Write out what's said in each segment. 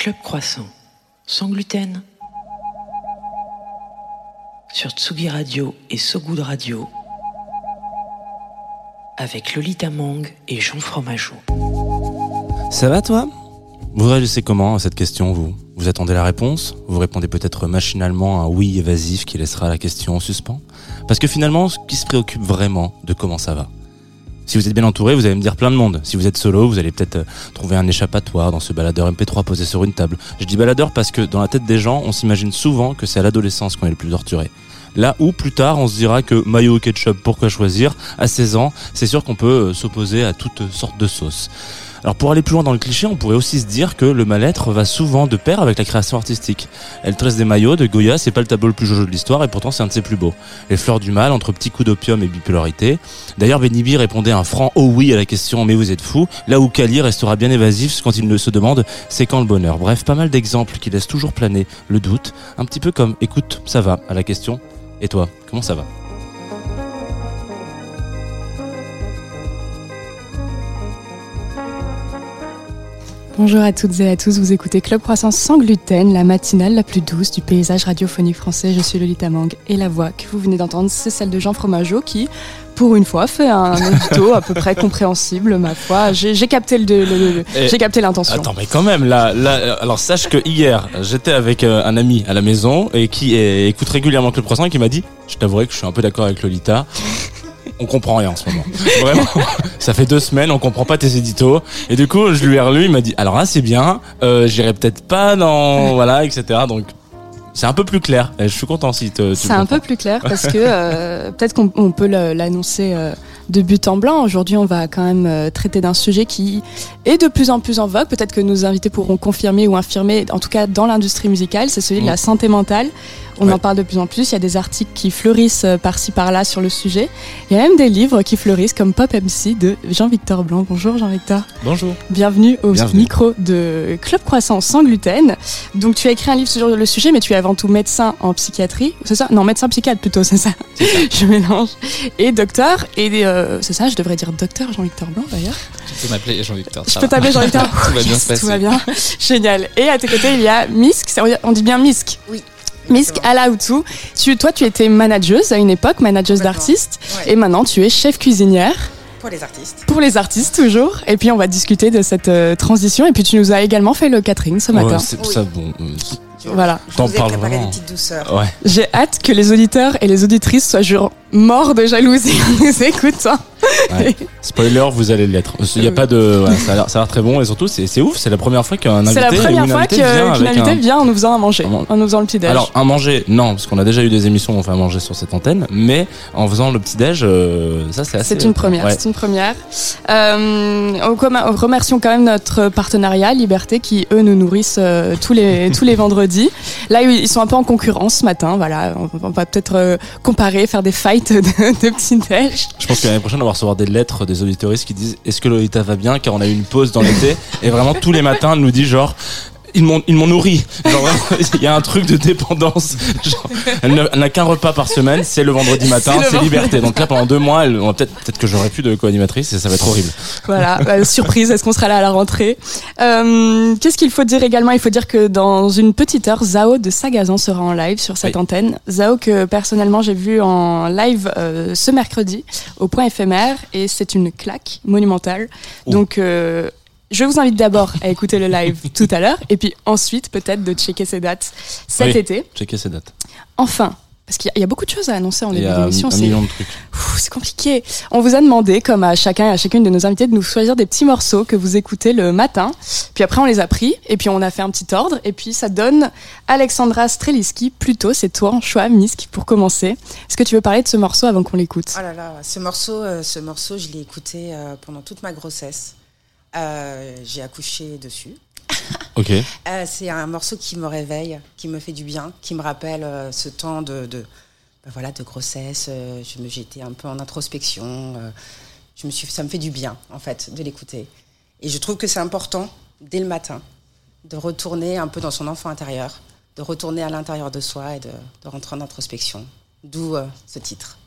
Club Croissant, sans gluten. Sur Tsugi Radio et So Good Radio. Avec Lolita Mang et Jean Fromageau. Ça va toi? Vous réagissez comment à cette question, vous? Vous attendez la réponse? Vous répondez peut-être machinalement un oui évasif qui laissera la question en suspens? Parce que finalement, qui se préoccupe vraiment de comment ça va? Si vous êtes bien entouré, vous allez me dire plein de monde. Si vous êtes solo, vous allez peut-être euh, trouver un échappatoire dans ce baladeur MP3 posé sur une table. Je dis baladeur parce que dans la tête des gens, on s'imagine souvent que c'est à l'adolescence qu'on est le plus torturé. Là où plus tard on se dira que ou ketchup, pourquoi choisir? À 16 ans, c'est sûr qu'on peut euh, s'opposer à toutes sortes de sauces. Alors pour aller plus loin dans le cliché, on pourrait aussi se dire que le mal-être va souvent de pair avec la création artistique. Elle tresse des maillots de Goya, c'est pas le tableau le plus jojo de l'histoire et pourtant c'est un de ses plus beaux. Les fleurs du mal entre petits coups d'opium et bipolarité. D'ailleurs Benibi répondait un franc oh oui à la question mais vous êtes fou, là où Kali restera bien évasif quand il ne se demande c'est quand le bonheur. Bref, pas mal d'exemples qui laissent toujours planer le doute, un petit peu comme écoute, ça va à la question et toi, comment ça va? Bonjour à toutes et à tous, vous écoutez Club Croissance sans gluten, la matinale la plus douce du paysage radiophonique français. Je suis Lolita Mang et la voix que vous venez d'entendre, c'est celle de Jean Fromageau qui, pour une fois, fait un édito à peu près compréhensible, ma foi. J'ai capté le, j'ai capté l'intention. Attends, mais quand même, là, là, alors sache que hier, j'étais avec euh, un ami à la maison et qui écoute régulièrement Club Croissant et qui m'a dit, je t'avouerai que je suis un peu d'accord avec Lolita on comprend rien en ce moment. Vraiment, ça fait deux semaines, on comprend pas tes éditos. Et du coup, je lui ai relu, il m'a dit, alors là, c'est bien, euh, j'irai peut-être pas dans, voilà, etc. Donc, c'est un peu plus clair. je suis content si tu C'est un peu plus clair parce que euh, peut-être qu'on peut l'annoncer euh, de but en blanc. Aujourd'hui, on va quand même euh, traiter d'un sujet qui est de plus en plus en vogue. Peut-être que nos invités pourront confirmer ou infirmer, en tout cas dans l'industrie musicale, c'est celui de la mm. santé mentale. On en parle de plus en plus. Il y a des articles qui fleurissent euh, par-ci par-là sur le sujet. Il y a même des livres qui fleurissent, comme Pop MC de Jean-Victor Blanc. Bonjour Jean-Victor. Bonjour. Bienvenue au micro de Club Croissant sans gluten. Donc tu as écrit un livre sur le sujet, mais tu es avant tout médecin en psychiatrie. C'est ça? Non, médecin psychiatre plutôt, c'est ça. Je mélange. Et docteur. Et euh, c'est ça, je devrais dire docteur Jean-Victor Blanc d'ailleurs. Tu peux m'appeler Jean-Victor. Je peux t'appeler Jean-Victor. tout va bien se passer. Tout va bien. Génial. Et à tes côtés, il y a Misk. On dit bien Misk. Oui. Misk Alaoutou, tu, toi tu étais manageuse à une époque, manageuse d'artistes, et maintenant tu es chef cuisinière. Pour les artistes. Pour les artistes, toujours. Et puis, on va discuter de cette euh, transition. Et puis, tu nous as également fait le catering ce matin. c'est ça, bon. Euh, voilà. Je vous ai préparé des petites douceurs. Ouais. J'ai hâte que les auditeurs et les auditrices soient genre morts de jalousie en nous écoutant. Spoiler, vous allez l'être. Il y a pas de, ça a l'air très bon et surtout c'est ouf. C'est la première fois qu'un invité, c'est la première fois qu'une vient en nous faisant à manger, en nous faisant le petit déj. Alors un manger, non, parce qu'on a déjà eu des émissions où on fait à manger sur cette antenne, mais en faisant le petit déj, euh, ça c'est assez. C'est une première. C'est une première. Euh, remercions quand même notre partenariat Liberté qui eux nous nourrissent euh, tous les tous les vendredis. Là ils sont un peu en concurrence ce matin. Voilà, on, va peut-être euh, comparer, faire des fights de, de petit déj. Je pense que l'année prochaine on va recevoir des lettres des auditoristes qui disent est-ce que Lolita va bien? Car on a eu une pause dans l'été. Et vraiment tous les matins elle nous dit genre ils m'ont ils m'ont nourri genre il y a un truc de dépendance. Elle n'a qu'un repas par semaine c'est le vendredi matin c'est liberté. Donc là pendant deux mois elle, peut-être peut-être que j'aurai plus de co-animatrice et ça va être horrible. Voilà bah, surprise est-ce qu'on sera là à la rentrée? Euh, qu'est-ce qu'il faut dire également? Il faut dire que dans une petite heure Zao de Sagazan sera en live sur cette antenne. Zao que personnellement j'ai vu en live euh, ce mercredi au point éphémère et c'est une claque monumentale. Donc euh, je vous invite d'abord à écouter le live tout à l'heure et puis ensuite peut-être de checker ses dates cet été. Checker ses dates. Enfin, parce qu'il y, a beaucoup de choses à annoncer en début d'émission. C'est compliqué. On vous a demandé, comme à chacun et à chacune de nos invités, de nous choisir des petits morceaux que vous écoutez le matin. Puis après, on les a pris et puis on a fait un petit ordre. Et puis ça donne Alexandra Streliski. Plutôt, c'est toi en choix, Misk, pour commencer. Est-ce que tu veux parler de ce morceau avant qu'on l'écoute? Oh là là, ce morceau, euh, ce morceau, je l'ai écouté euh, pendant toute ma grossesse. Euh, j'ai accouché dessus. Ok. Euh, c'est un morceau qui me réveille, qui me fait du bien, qui me rappelle euh, ce temps de, de ben voilà, de grossesse. je me j'étais un peu en introspection. je me suis, ça me fait du bien en fait de l'écouter. Et je trouve que c'est important dès le matin de retourner un peu dans son enfant intérieur, de retourner à l'intérieur de soi et de, de rentrer en introspection. D'où ce titre.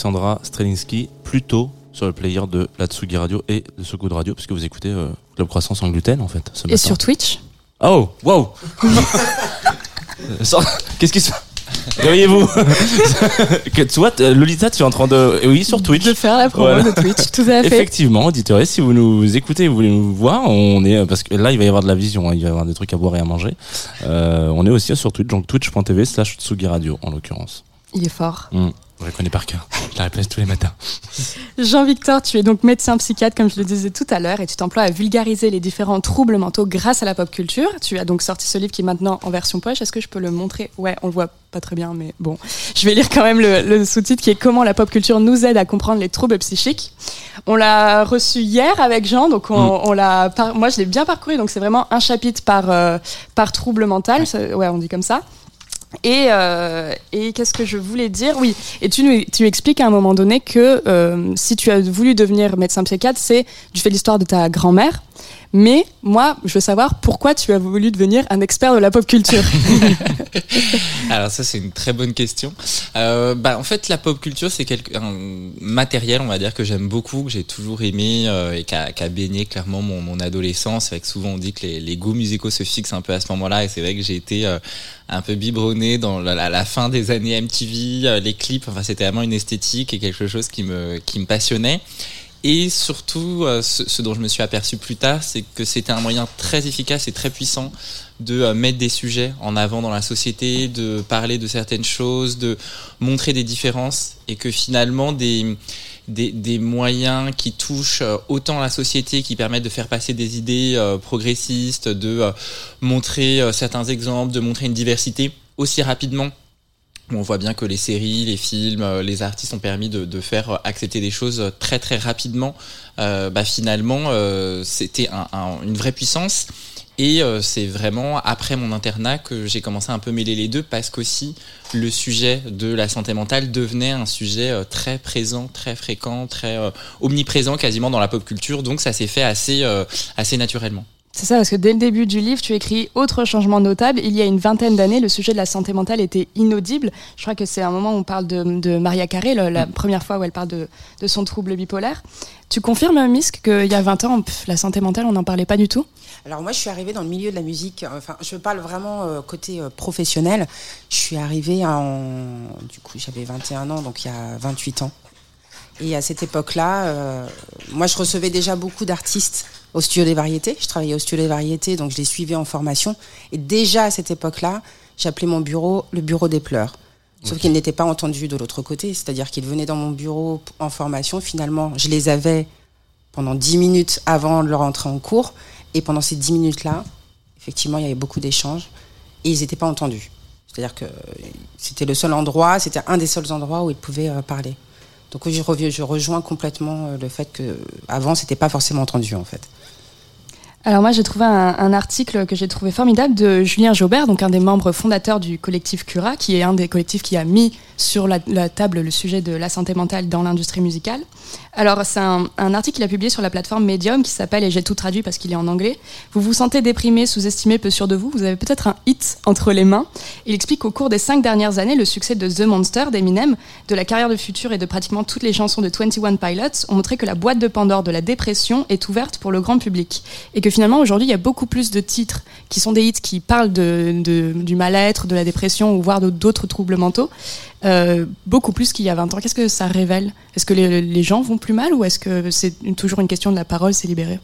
Alexandra Strelinski plus tôt sur le player de la Tsugi Radio et de ce de radio, puisque vous écoutez euh, Club Croissance sans gluten en fait. Ce Et matin. sur Twitch Oh, wow Qu'est-ce qui se passe? Réveillez-vous Que Soit, euh, Lolita, tu es en train de... Oui, sur Twitch. De faire la promo Voilà. de Twitch, tout à fait. Effectivement, auditeurs, si vous nous écoutez, vous voulez nous voir, on est parce que là il va y avoir de la vision, hein, il va y avoir des trucs à boire et à manger. Euh, on est aussi sur Twitch, donc twitch.tv slash Tsugi Radio en l'occurrence. Il est fort. Hum, Je le connais par cœur. Je la répète tous les matins. Jean-Victor, tu es donc médecin psychiatre, comme je le disais tout à l'heure, et tu t'emploies à vulgariser les différents troubles mentaux grâce à la pop culture. Tu as donc sorti ce livre qui est maintenant en version poche. Est-ce que je peux le montrer? Ouais, on le voit pas très bien, mais bon. Je vais lire quand même le, le sous-titre qui est Comment la pop culture nous aide à comprendre les troubles psychiques. On l'a reçu hier avec Jean, donc on, Mm. on l'a. par- Moi, je l'ai bien parcouru, donc c'est vraiment un chapitre par euh, par trouble mental. Ouais, on dit comme ça. Et, euh, et qu'est-ce que je voulais dire? Oui, et tu, nous- tu expliques à un moment donné que euh, si tu as voulu devenir médecin psychiatre, c'est du fait de l'histoire de ta grand-mère. Mais moi, je veux savoir pourquoi tu as voulu devenir un expert de la pop culture. Alors ça c'est une très bonne question. Euh, bah en fait la pop culture c'est un matériel on va dire que j'aime beaucoup, que j'ai toujours aimé euh, et qui a, baigné clairement mon, adolescence. C'est vrai que souvent on dit que les, les goûts musicaux se fixent un peu à ce moment-là et c'est vrai que j'ai été euh, un peu biberonné dans la, fin des années MTV, les clips. Enfin c'était vraiment une esthétique et quelque chose qui me passionnait. Et surtout, euh, ce, dont je me suis aperçu plus tard, c'est que c'était un moyen très efficace et très puissant de euh, mettre des sujets en avant dans la société, de parler de certaines choses, de montrer des différences, et que finalement des, des, des moyens qui touchent euh, autant la société, qui permettent de faire passer des idées progressistes, de montrer certains exemples, de montrer une diversité aussi rapidement on voit bien que les séries, les films, euh, les artistes ont permis de, faire euh, accepter des choses euh, très très rapidement. Euh, bah, finalement, c'était un- un- une vraie puissance. Et c'est vraiment après mon internat que j'ai commencé à un peu mêler les deux parce qu'aussi le sujet de la santé mentale devenait un sujet très présent, très fréquent, très omniprésent quasiment dans la pop culture. Donc ça s'est fait assez, assez naturellement. C'est ça, parce que dès le début du livre, tu écris Autre changement notable. Il y a une vingtaine d'années, le sujet de la santé mentale était inaudible. Je crois que c'est un moment où on parle de, Maria Carré, la première fois où elle parle de, son trouble bipolaire. Tu confirmes, Misk, qu'il y a 20 ans, la santé mentale, on n'en parlait pas du tout? Alors moi, je suis arrivée dans le milieu de la musique. euh, Enfin, je parle vraiment euh, côté euh, professionnel. Je suis arrivée en, du coup, j'avais 21 ans, donc il y a 28 ans. Et à cette époque-là, moi, je recevais déjà beaucoup d'artistes au studio des variétés. Je travaillais au studio des variétés, donc je les suivais en formation. Et déjà à cette époque-là, j'appelais mon bureau le bureau des pleurs. Sauf qu'ils n'étaient pas entendus de l'autre côté, c'est-à-dire qu'ils venaient dans mon bureau en formation. Finalement, je les avais pendant 10 minutes avant de leur entrer en cours. Et pendant ces 10 minutes-là, effectivement, il y avait beaucoup d'échanges et ils n'étaient pas entendus. C'est-à-dire que c'était le seul endroit, c'était un des seuls endroits où ils pouvaient euh, parler. Donc je, reviens, je rejoins complètement euh, le fait que avant c'était pas forcément entendu en fait. Alors moi j'ai trouvé un, article que j'ai trouvé formidable de Julien Jaubert, donc un des membres fondateurs du collectif Cura, qui est un des collectifs qui a mis sur la, table le sujet de la santé mentale dans l'industrie musicale. Alors c'est un, un article qu'il a publié sur la plateforme Medium qui s'appelle, et j'ai tout traduit parce qu'il est en anglais, Vous vous sentez déprimé, sous-estimé, peu sûr de vous, vous avez peut-être un hit entre les mains. Il explique qu'au cours des cinq dernières années, le succès de The Monster d'Eminem, de la carrière de futur et de pratiquement toutes les chansons de 21 Pilots ont montré que la boîte de Pandore de la dépression est ouverte pour le grand public. Et que finalement, aujourd'hui, il y a beaucoup plus de titres qui sont des hits qui parlent du mal-être, de la dépression ou voire d'autres troubles mentaux, euh, beaucoup plus qu'il y a 20 ans. Qu'est-ce que ça révèle? Est-ce que les, les gens vont plus mal ou est-ce que c'est toujours une question de la parole, c'est libéré?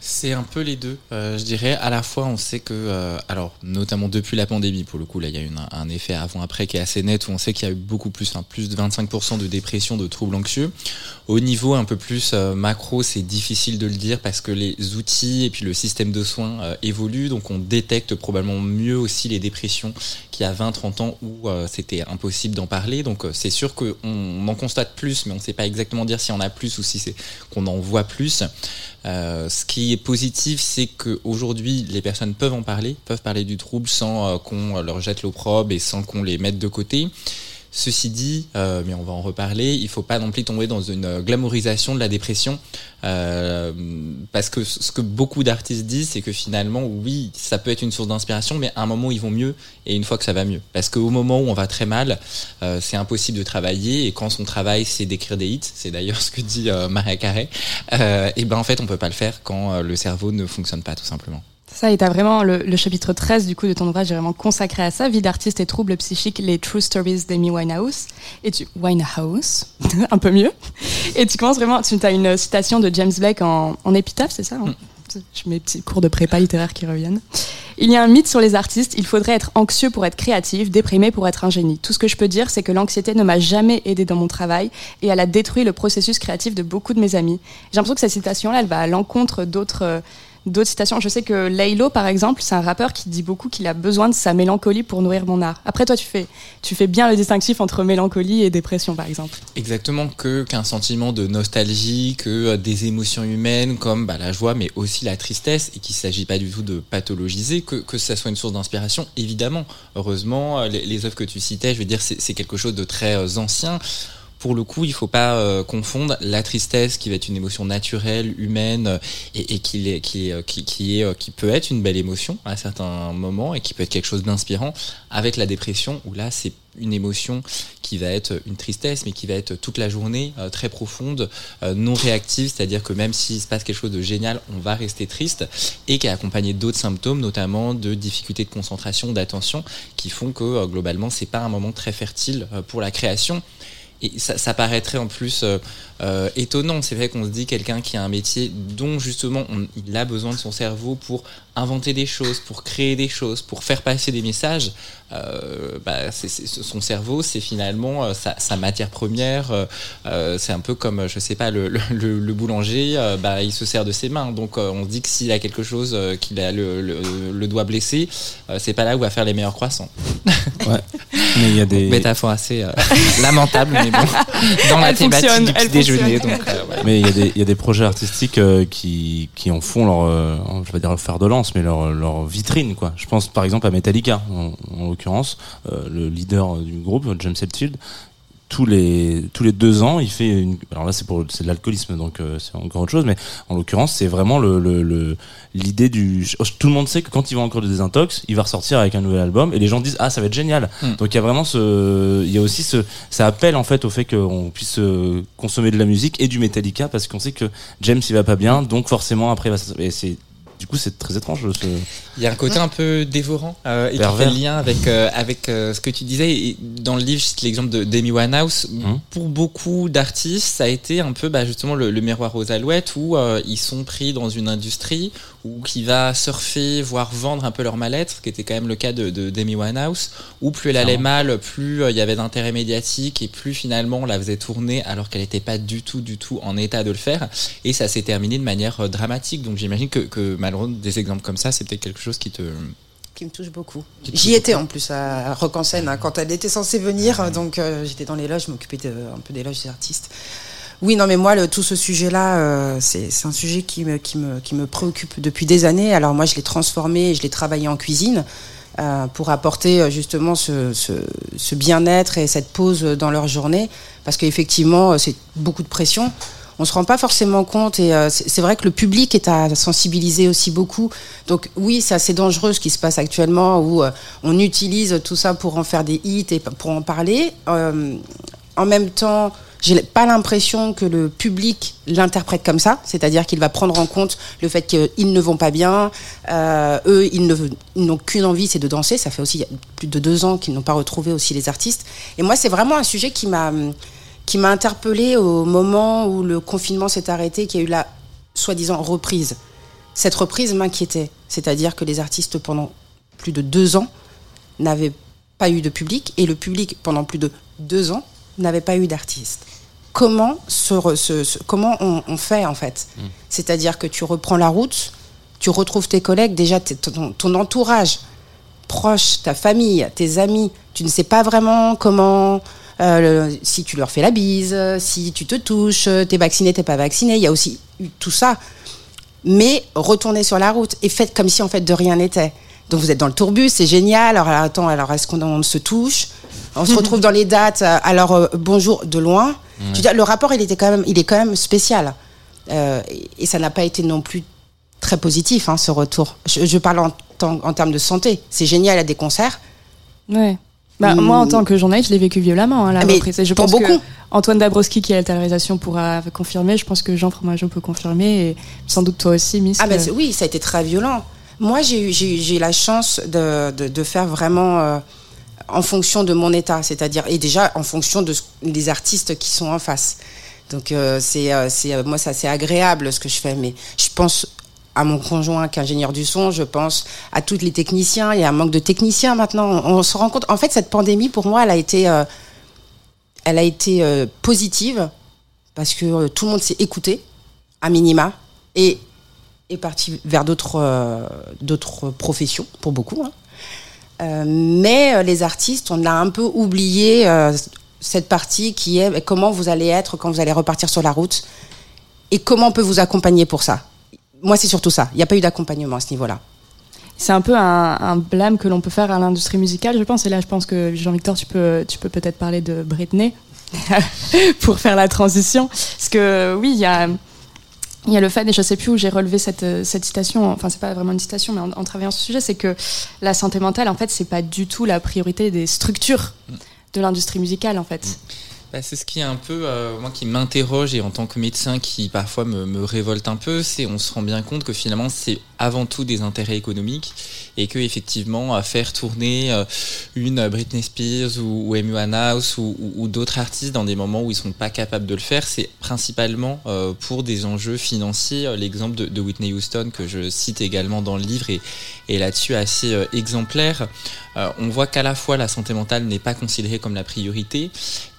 C'est un peu les deux, euh, je dirais. À la fois, on sait que, euh, alors, notamment depuis la pandémie, pour le coup, là, il y a eu un effet avant-après qui est assez net, où on sait qu'il y a eu beaucoup plus, enfin, plus de 25% de dépression, de troubles anxieux. Au niveau un peu plus euh, macro, c'est difficile de le dire parce que les outils et puis le système de soins évoluent, donc on détecte probablement mieux aussi les dépressions qu'il y a 20-30 ans où euh, c'était impossible d'en parler. Donc euh, c'est sûr qu'on on en constate plus, mais on ne sait pas exactement dire si on a plus ou si c'est qu'on en voit plus. Euh, ce qui est positif, c'est qu'aujourd'hui, les personnes peuvent en parler, peuvent parler du trouble sans euh, qu'on leur jette l'opprobre et sans qu'on les mette de côté. Ceci dit, euh, mais on va en reparler, il faut pas non plus tomber dans une glamourisation de la dépression, euh, parce que ce que beaucoup d'artistes disent, c'est que finalement, oui, ça peut être une source d'inspiration, mais à un moment ils vont mieux, et une fois que ça va mieux, parce qu'au moment où on va très mal, euh, c'est impossible de travailler, et quand son travail c'est d'écrire des hits, c'est d'ailleurs ce que dit Maria Carré, et ben en fait on peut pas le faire quand le cerveau ne fonctionne pas tout simplement. Ça, et t'as vraiment le, le chapitre 13 du coup de ton ouvrage est vraiment consacré à ça, vie d'artiste et troubles psychiques, les true stories d'Amy Winehouse. Et tu Winehouse, un peu mieux. Et tu commences vraiment, tu as une citation de James Blake en, en épitaphe, c'est ça hein? Je mets petits cours de prépa littéraire qui reviennent. Il y a un mythe sur les artistes, il faudrait être anxieux pour être créatif, déprimé pour être un génie. Tout ce que je peux dire, c'est que l'anxiété ne m'a jamais aidé dans mon travail et elle a détruit le processus créatif de beaucoup de mes amis. J'ai l'impression que cette citation-là, elle va à l'encontre d'autres euh, d'autres citations. Je sais que Laylo, par exemple, c'est un rappeur qui dit beaucoup qu'il a besoin de sa mélancolie pour nourrir mon art. Après, toi, tu fais, tu fais bien le distinctif entre mélancolie et dépression, par exemple. Exactement, que qu'un sentiment de nostalgie, que euh, des émotions humaines comme bah, la joie, mais aussi la tristesse, et qu'il ne s'agit pas du tout de pathologiser, que, que ça soit une source d'inspiration, évidemment. Heureusement, euh, les, les œuvres que tu citais, je veux dire, c'est quelque chose de très euh, ancien. Pour le coup, il faut pas euh, confondre la tristesse, qui va être une émotion naturelle, humaine, euh, et, qui, est, qui, est, qui, euh, peut être une belle émotion à certains moments, et qui peut être quelque chose d'inspirant, avec la dépression, où là, c'est une émotion qui va être une tristesse, mais qui va être toute la journée euh, très profonde, euh, non réactive, c'est-à-dire que même s'il se passe quelque chose de génial, on va rester triste, et qui est accompagné d'autres symptômes, notamment de difficultés de concentration, d'attention, qui font que euh, globalement, c'est pas un moment très fertile euh, pour la création. Et ça, paraîtrait en plus euh, euh, étonnant. C'est vrai qu'on se dit quelqu'un qui a un métier dont justement il a besoin de son cerveau pour inventer des choses, pour créer des choses, pour faire passer des messages. Euh, bah, son cerveau, c'est finalement euh, sa, sa matière première. euh, c'est un peu comme, je sais pas, le, le- boulanger. euh, bah, il se sert de ses mains. Donc euh, on se dit que s'il a quelque chose, euh, qu'il a le, le- le doigt blessé, euh, c'est pas là où va faire les meilleurs croissants. Mais il y a des. Métaphore assez euh, lamentable, mais bon, dans la thématique du petit déjeuner. Donc, euh. Mais il y, a des- il y a des projets artistiques euh, qui, qui en font leur, euh, je vais dire leur fer de lance, mais leur, leur vitrine, quoi. Je pense par exemple à Metallica, en, en l'occurrence, euh, le leader du groupe, James Hetfield. Tous les tous les deux ans, il fait une. Alors là, c'est pour c'est de l'alcoolisme, donc euh, c'est encore autre chose. Mais en l'occurrence, c'est vraiment le le- le- l'idée du. Tout le monde sait que quand il va encore de désintox, il va ressortir avec un nouvel album, et les gens disent ah ça va être génial. Mm. Donc il y a vraiment ce, il y a aussi ce, ça appelle en fait au fait qu'on puisse euh, consommer de la musique et du Metallica parce qu'on sait que James il va pas bien, donc forcément après il va. Et c'est du coup c'est très étrange. Ce... Il y a un côté un peu dévorant euh, et qui Pervers. fait le lien avec euh, avec euh, ce que tu disais. Et dans le livre, je cite l'exemple de Demi Winehouse. Mhm. Pour beaucoup d'artistes, ça a été un peu bah, justement le, le miroir aux alouettes où euh, ils sont pris dans une industrie où qui va surfer, voire vendre un peu leur mal-être, ce qui était quand même le cas de, de Demi Winehouse. Où plus elle allait mal, plus euh, il y avait d'intérêt médiatique et plus finalement on la faisait tourner alors qu'elle n'était pas du tout du tout en état de le faire. Et ça s'est terminé de manière euh, dramatique. Donc j'imagine que, que malheureusement des exemples comme ça, c'est peut-être quelque chose qui te qui me touche beaucoup. J'y étais en plus à Rock en scène hein, quand elle était censée venir, donc euh, j'étais dans les loges, je m'occupais un peu des loges des artistes. Oui, non, mais moi, tout ce sujet-là, euh, c'est un sujet qui me, préoccupe depuis des années. Alors moi, je l'ai transformé, et je l'ai travaillé en cuisine euh, pour apporter euh, justement ce, bien-être et cette pause dans leur journée, parce qu'effectivement, c'est beaucoup de pression. On se rend pas forcément compte et c'est vrai que le public est à sensibiliser aussi beaucoup. Donc oui, c'est assez dangereux ce qui se passe actuellement où on utilise tout ça pour en faire des hits et pour en parler. En même temps, j'ai pas l'impression que le public l'interprète comme ça, c'est-à-dire qu'il va prendre en compte le fait qu'ils ne vont pas bien, euh, eux, ils n'ont qu'une envie, c'est de danser. Ça fait aussi plus de deux ans qu'ils n'ont pas retrouvé aussi les artistes. Et moi, c'est vraiment un sujet qui m'a qui m'a interpellée au moment où le confinement s'est arrêté, qu'il y a eu la soi-disant reprise. Cette reprise m'inquiétait, c'est-à-dire que les artistes pendant plus de deux ans n'avaient pas eu de public et le public pendant plus de deux ans n'avait pas eu d'artiste. Comment, se re- se- se- comment on, on fait en fait C'est-à-dire que tu reprends la route, tu retrouves tes collègues, déjà ton, ton entourage proche, ta famille, tes amis, tu ne sais pas vraiment comment, euh, le- si tu leur fais la bise, si tu te touches, t'es vacciné, t'es pas vacciné, il y a aussi tout ça. Mais retournez sur la route et faites comme si en fait de rien n'était. Donc vous êtes dans le tourbus, c'est génial. Alors attends, alors est-ce qu'on on se touche? On se retrouve dans les dates. Alors euh, bonjour de loin. Je veux dire, le rapport, il était quand même, il est quand même spécial. Euh, et, ça n'a pas été non plus très positif, hein, ce retour. Je, je parle en, tant- en termes de santé. C'est génial à des concerts. Ouais. Bah, Mm. Moi, en tant que journaliste, je l'ai vécu violemment, hein, la Ah, mais reprise. Et je pense beaucoup. que Antoine Dabrowski, qui est à la réalisation, pourra confirmer. Je pense que Jean Fromageau peut confirmer. Et sans doute toi aussi, Miss. Ah ben c'est- oui, ça a été très violent. Moi, j'ai eu, j'ai eu- j'ai eu la chance de, de, de faire vraiment euh, en fonction de mon état, c'est-à-dire et déjà en fonction des artistes qui sont en face. Donc euh, c'est euh, c'est euh, moi ça c'est agréable ce que je fais, mais je pense à mon conjoint qui est ingénieur du son, je pense à tous les techniciens. Il y a un manque de techniciens maintenant. On, se rend compte. En fait, cette pandémie pour moi, elle a été elle a été positive parce que tout le monde s'est écouté à minima et est parti vers d'autres d'autres professions pour beaucoup. hein. Euh, mais euh, les artistes, on a un peu oublié euh, cette partie qui est comment vous allez être quand vous allez repartir sur la route et comment on peut vous accompagner pour ça. Moi, c'est surtout ça. Il n'y a pas eu d'accompagnement à ce niveau-là. C'est un peu un, un blâme que l'on peut faire à l'industrie musicale, je pense. Et là, je pense que Jean-Victor, tu peux, tu peux peut-être parler de Britney pour faire la transition. Parce que oui, il y a, il y a le fait, et je sais plus où j'ai relevé cette, euh, cette citation, enfin, c'est pas vraiment une citation, mais en, en travaillant sur ce sujet, c'est que la santé mentale, en fait, c'est pas du tout la priorité des structures de l'industrie musicale, en fait. Bah, c'est ce qui est un peu, euh, moi qui m'interroge et en tant que médecin qui parfois me, me révolte un peu, c'est on se rend bien compte que finalement c'est avant tout des intérêts économiques et que effectivement faire tourner euh, une Britney Spears ou, ou Amy Winehouse ou, d'autres artistes dans des moments où ils sont pas capables de le faire, c'est principalement euh, pour des enjeux financiers. L'exemple de, Whitney Houston que je cite également dans le livre est, est là-dessus assez euh, exemplaire. On voit qu'à la fois la santé mentale n'est pas considérée comme la priorité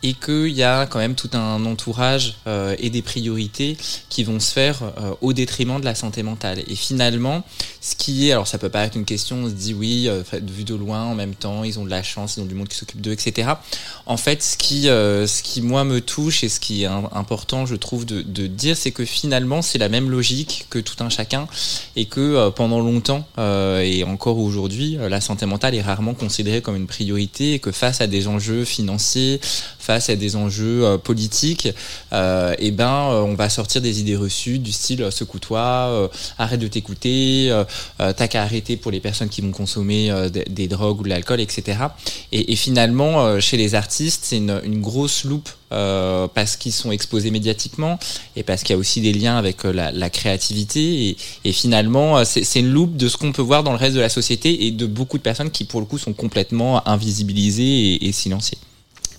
et qu'il y a quand même tout un entourage et des priorités qui vont se faire au détriment de la santé mentale. Et finalement, ce qui est, alors ça peut paraître une question, on se dit oui, euh, vu de loin, en même temps, ils ont de la chance, ils ont du monde qui s'occupe d'eux, etc. En fait, ce qui, euh, ce qui moi me touche et ce qui est important, je trouve, de, dire, c'est que finalement, c'est la même logique que tout un chacun et que euh, pendant longtemps et encore aujourd'hui, la santé mentale est rarement considérée comme une priorité et que face à des enjeux financiers, face à des enjeux euh, politiques, euh, et ben euh, on va sortir des idées reçues du style secoue-toi, arrête de t'écouter, t'as qu'à arrêter pour les personnes qui vont consommer des, drogues ou de l'alcool, etc. Et, finalement, chez les artistes, c'est une, grosse loupe euh, parce qu'ils sont exposés médiatiquement et parce qu'il y a aussi des liens avec la, créativité. Et, finalement, c'est c'est une loupe de ce qu'on peut voir dans le reste de la société et de beaucoup de personnes qui, pour le coup, sont complètement invisibilisées et, et silenciées.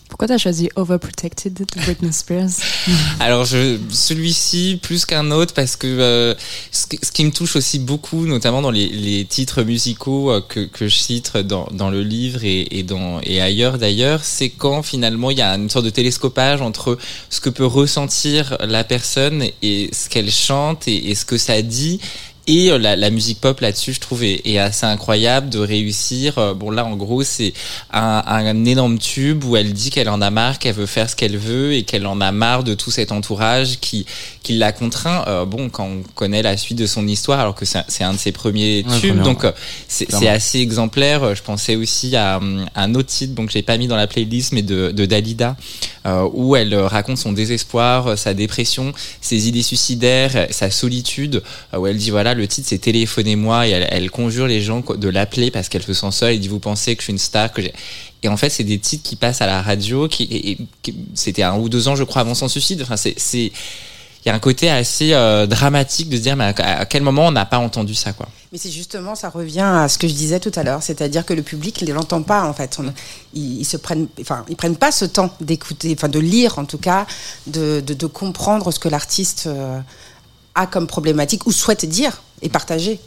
Pourquoi t'as choisi Overprotected de Britney Spears? Alors celui-ci plus qu'un autre parce que euh, ce, qui- me touche aussi beaucoup, notamment dans les, titres musicaux euh, que, je cite dans, le livre et, et, ailleurs d'ailleurs, c'est quand finalement il y a une sorte de télescopage entre ce que peut ressentir la personne et ce qu'elle chante et ce que ça dit. Et euh, la, la musique pop là-dessus, je trouve, est, est assez incroyable de réussir. Euh, Bon là, en gros, c'est un, un énorme tube où elle dit qu'elle en a marre, qu'elle veut faire ce qu'elle veut et qu'elle en a marre de tout cet entourage qui, qui la contraint. Euh, bon, quand on connaît la suite de son histoire, alors que c'est un- c'est un de ses premiers Ouais, tubes, donc euh, c'est assez exemplaire. Je pensais aussi à hum, un autre titre, donc j'ai pas mis dans la playlist, mais de, de Dalida, euh, où elle euh, raconte son désespoir, euh, sa dépression, ses idées suicidaires, sa solitude, où elle dit voilà, le titre c'est Téléphonez-moi, et elle, conjure les gens de l'appeler parce qu'elle se sent seule, et dit vous pensez que je suis une star, que j'ai. Et en fait, c'est des titres qui passent à la radio, qui, et- qui- c'était un ou deux ans, je crois, avant son suicide. Enfin, c'est, il y a un côté assez euh, dramatique de se dire, mais à, quel moment on n'a pas entendu ça, quoi. Mais c'est justement, ça revient à ce que je disais tout à l'heure, c'est-à-dire que le public ne l'entend pas en fait. On- ils, ils se prennent, enfin, ils prennent pas ce temps d'écouter, enfin de lire en tout cas, de, de, de comprendre ce que l'artiste euh, a comme problématique ou souhaite dire et partager.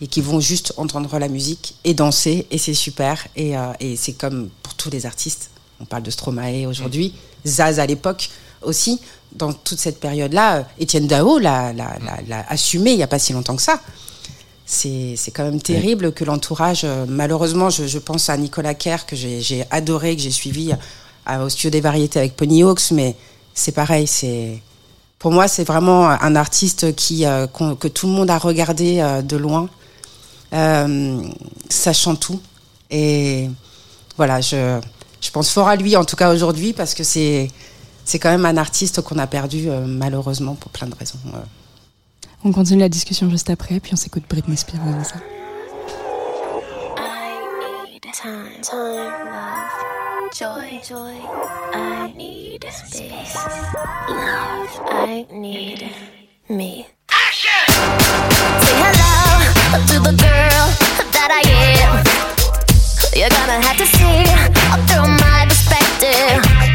Et qui vont juste entendre la musique et danser, et c'est super. Et, euh, et c'est comme pour tous les artistes. On parle de Stromae aujourd'hui, Zaz à l'époque aussi. Dans toute cette période-là, euh, Étienne Dao l'a, l'a, l'a- l'a assumé il n'y a pas si longtemps que ça c'est c'est quand même terrible que l'entourage, euh, malheureusement, je, je pense à Nicolas Kerr, que j'ai j'ai adoré, que j'ai suivi à- au studio des variétés avec Pony Hawks, mais c'est pareil, c'est. Pour moi, c'est vraiment un artiste qui, euh, que tout le monde a regardé euh, de loin, euh, sachant tout. Et voilà, je, je pense fort à lui, en tout cas aujourd'hui, parce que c'est c'est quand même un artiste qu'on a perdu euh, malheureusement pour plein de raisons. euh. On continue la discussion juste après, puis on s'écoute Britney Spears avant ça. I need time, time, love, joy, joy. I need space, love. I need me. Say hello to the girl that I am. You're gonna have to see through my perspective.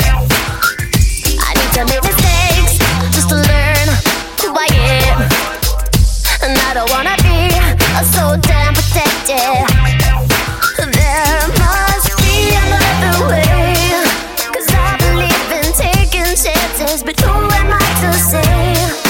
I make mistakes just to learn who I am. And I don't wanna be so damn protected. There must be another way. Cause I believe in taking chances. But who am I to say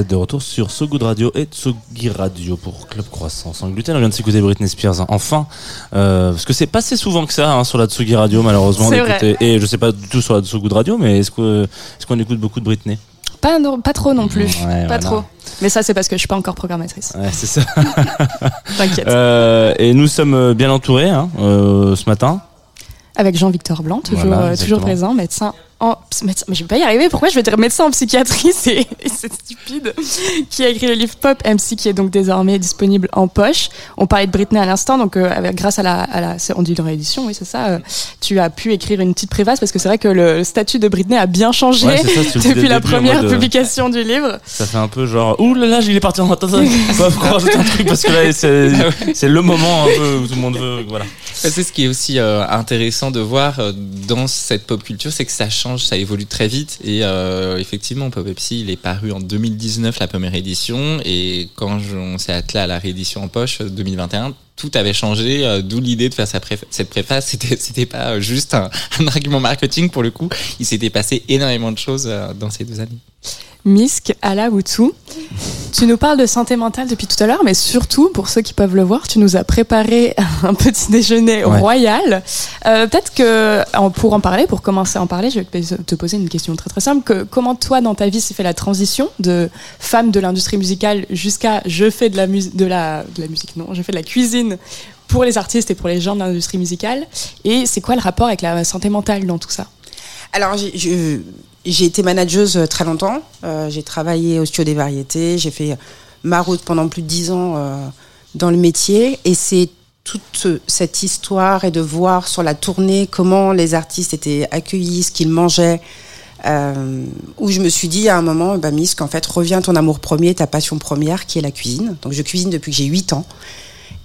êtes de retour sur So Good Radio et Tsugi Radio pour Club Croissant sans gluten. On vient de s'écouter Britney Spears. Enfin, euh, parce que c'est pas assez souvent que ça hein, sur la Tsugi Radio malheureusement d'écouter. Et je sais pas du tout sur la So Good Radio, mais est-ce que est-ce qu'on écoute beaucoup de Britney? Pas, non- pas trop non plus. Ouais, pas voilà. trop. Mais ça, c'est parce que je suis pas encore programmatrice. Ouais, c'est ça. T'inquiète. Euh, et nous sommes bien entourés hein, euh, ce matin. Avec Jean-Victor Blanc, toujours, Voilà, euh, toujours présent, médecin en. Médecin, mais je vais pas y arriver, pourquoi je vais dire médecin en psychiatrie? C'est stupide. Qui a écrit le livre Pop MC, qui est donc désormais disponible en poche. On parlait de Britney à l'instant, donc euh, avec, grâce à la. À la c'est- on dit une réédition, oui, c'est ça. euh, tu as pu écrire une petite préface parce que c'est vrai que le statut de Britney a bien changé Ouais, ça, depuis la début, première publication du livre. Ça fait un peu genre ouh là là, il est parti en attends, attends, un truc parce que là c'est c'est le moment un peu où tout le monde veut voilà. C'est ce qui est aussi euh, intéressant de voir dans cette pop culture, c'est que ça change, ça évolue très vite. Et euh, effectivement, Pop Pepsi, il est paru en 2019, la première édition. Et quand on s'est attelé à la réédition en poche euh, 2021, tout avait changé. euh, D'où l'idée de faire cette préface. C'était, pas euh, juste un, argument marketing pour le coup. Il s'était passé énormément de choses euh, dans ces deux années. Misk à la Wutu. Tu nous parles de santé mentale depuis tout à l'heure, mais surtout, pour ceux qui peuvent le voir, tu nous as préparé un petit déjeuner Ouais. royal. Euh, Peut-être que, en- pour en parler, pour commencer à en parler, je vais te poser une question très très simple. Que, comment toi, dans ta vie, s'est fait la transition de femme de l'industrie musicale jusqu'à je fais de la, de, la, de la musique, non, je fais de la cuisine pour les artistes et pour les gens de l'industrie musicale? Et c'est quoi le rapport avec la santé mentale dans tout ça? Alors, je- j'ai été manageuse euh, très longtemps. Euh, j'ai travaillé au studio des variétés. J'ai fait ma route pendant plus de dix ans euh, dans le métier. Et c'est toute euh, cette histoire et de voir sur la tournée comment les artistes étaient accueillis, ce qu'ils mangeaient. euh, où je me suis dit à un moment, bah, Miss, qu'en fait, reviens ton amour premier, ta passion première, qui est la cuisine. Donc, je cuisine depuis que j'ai 8 ans.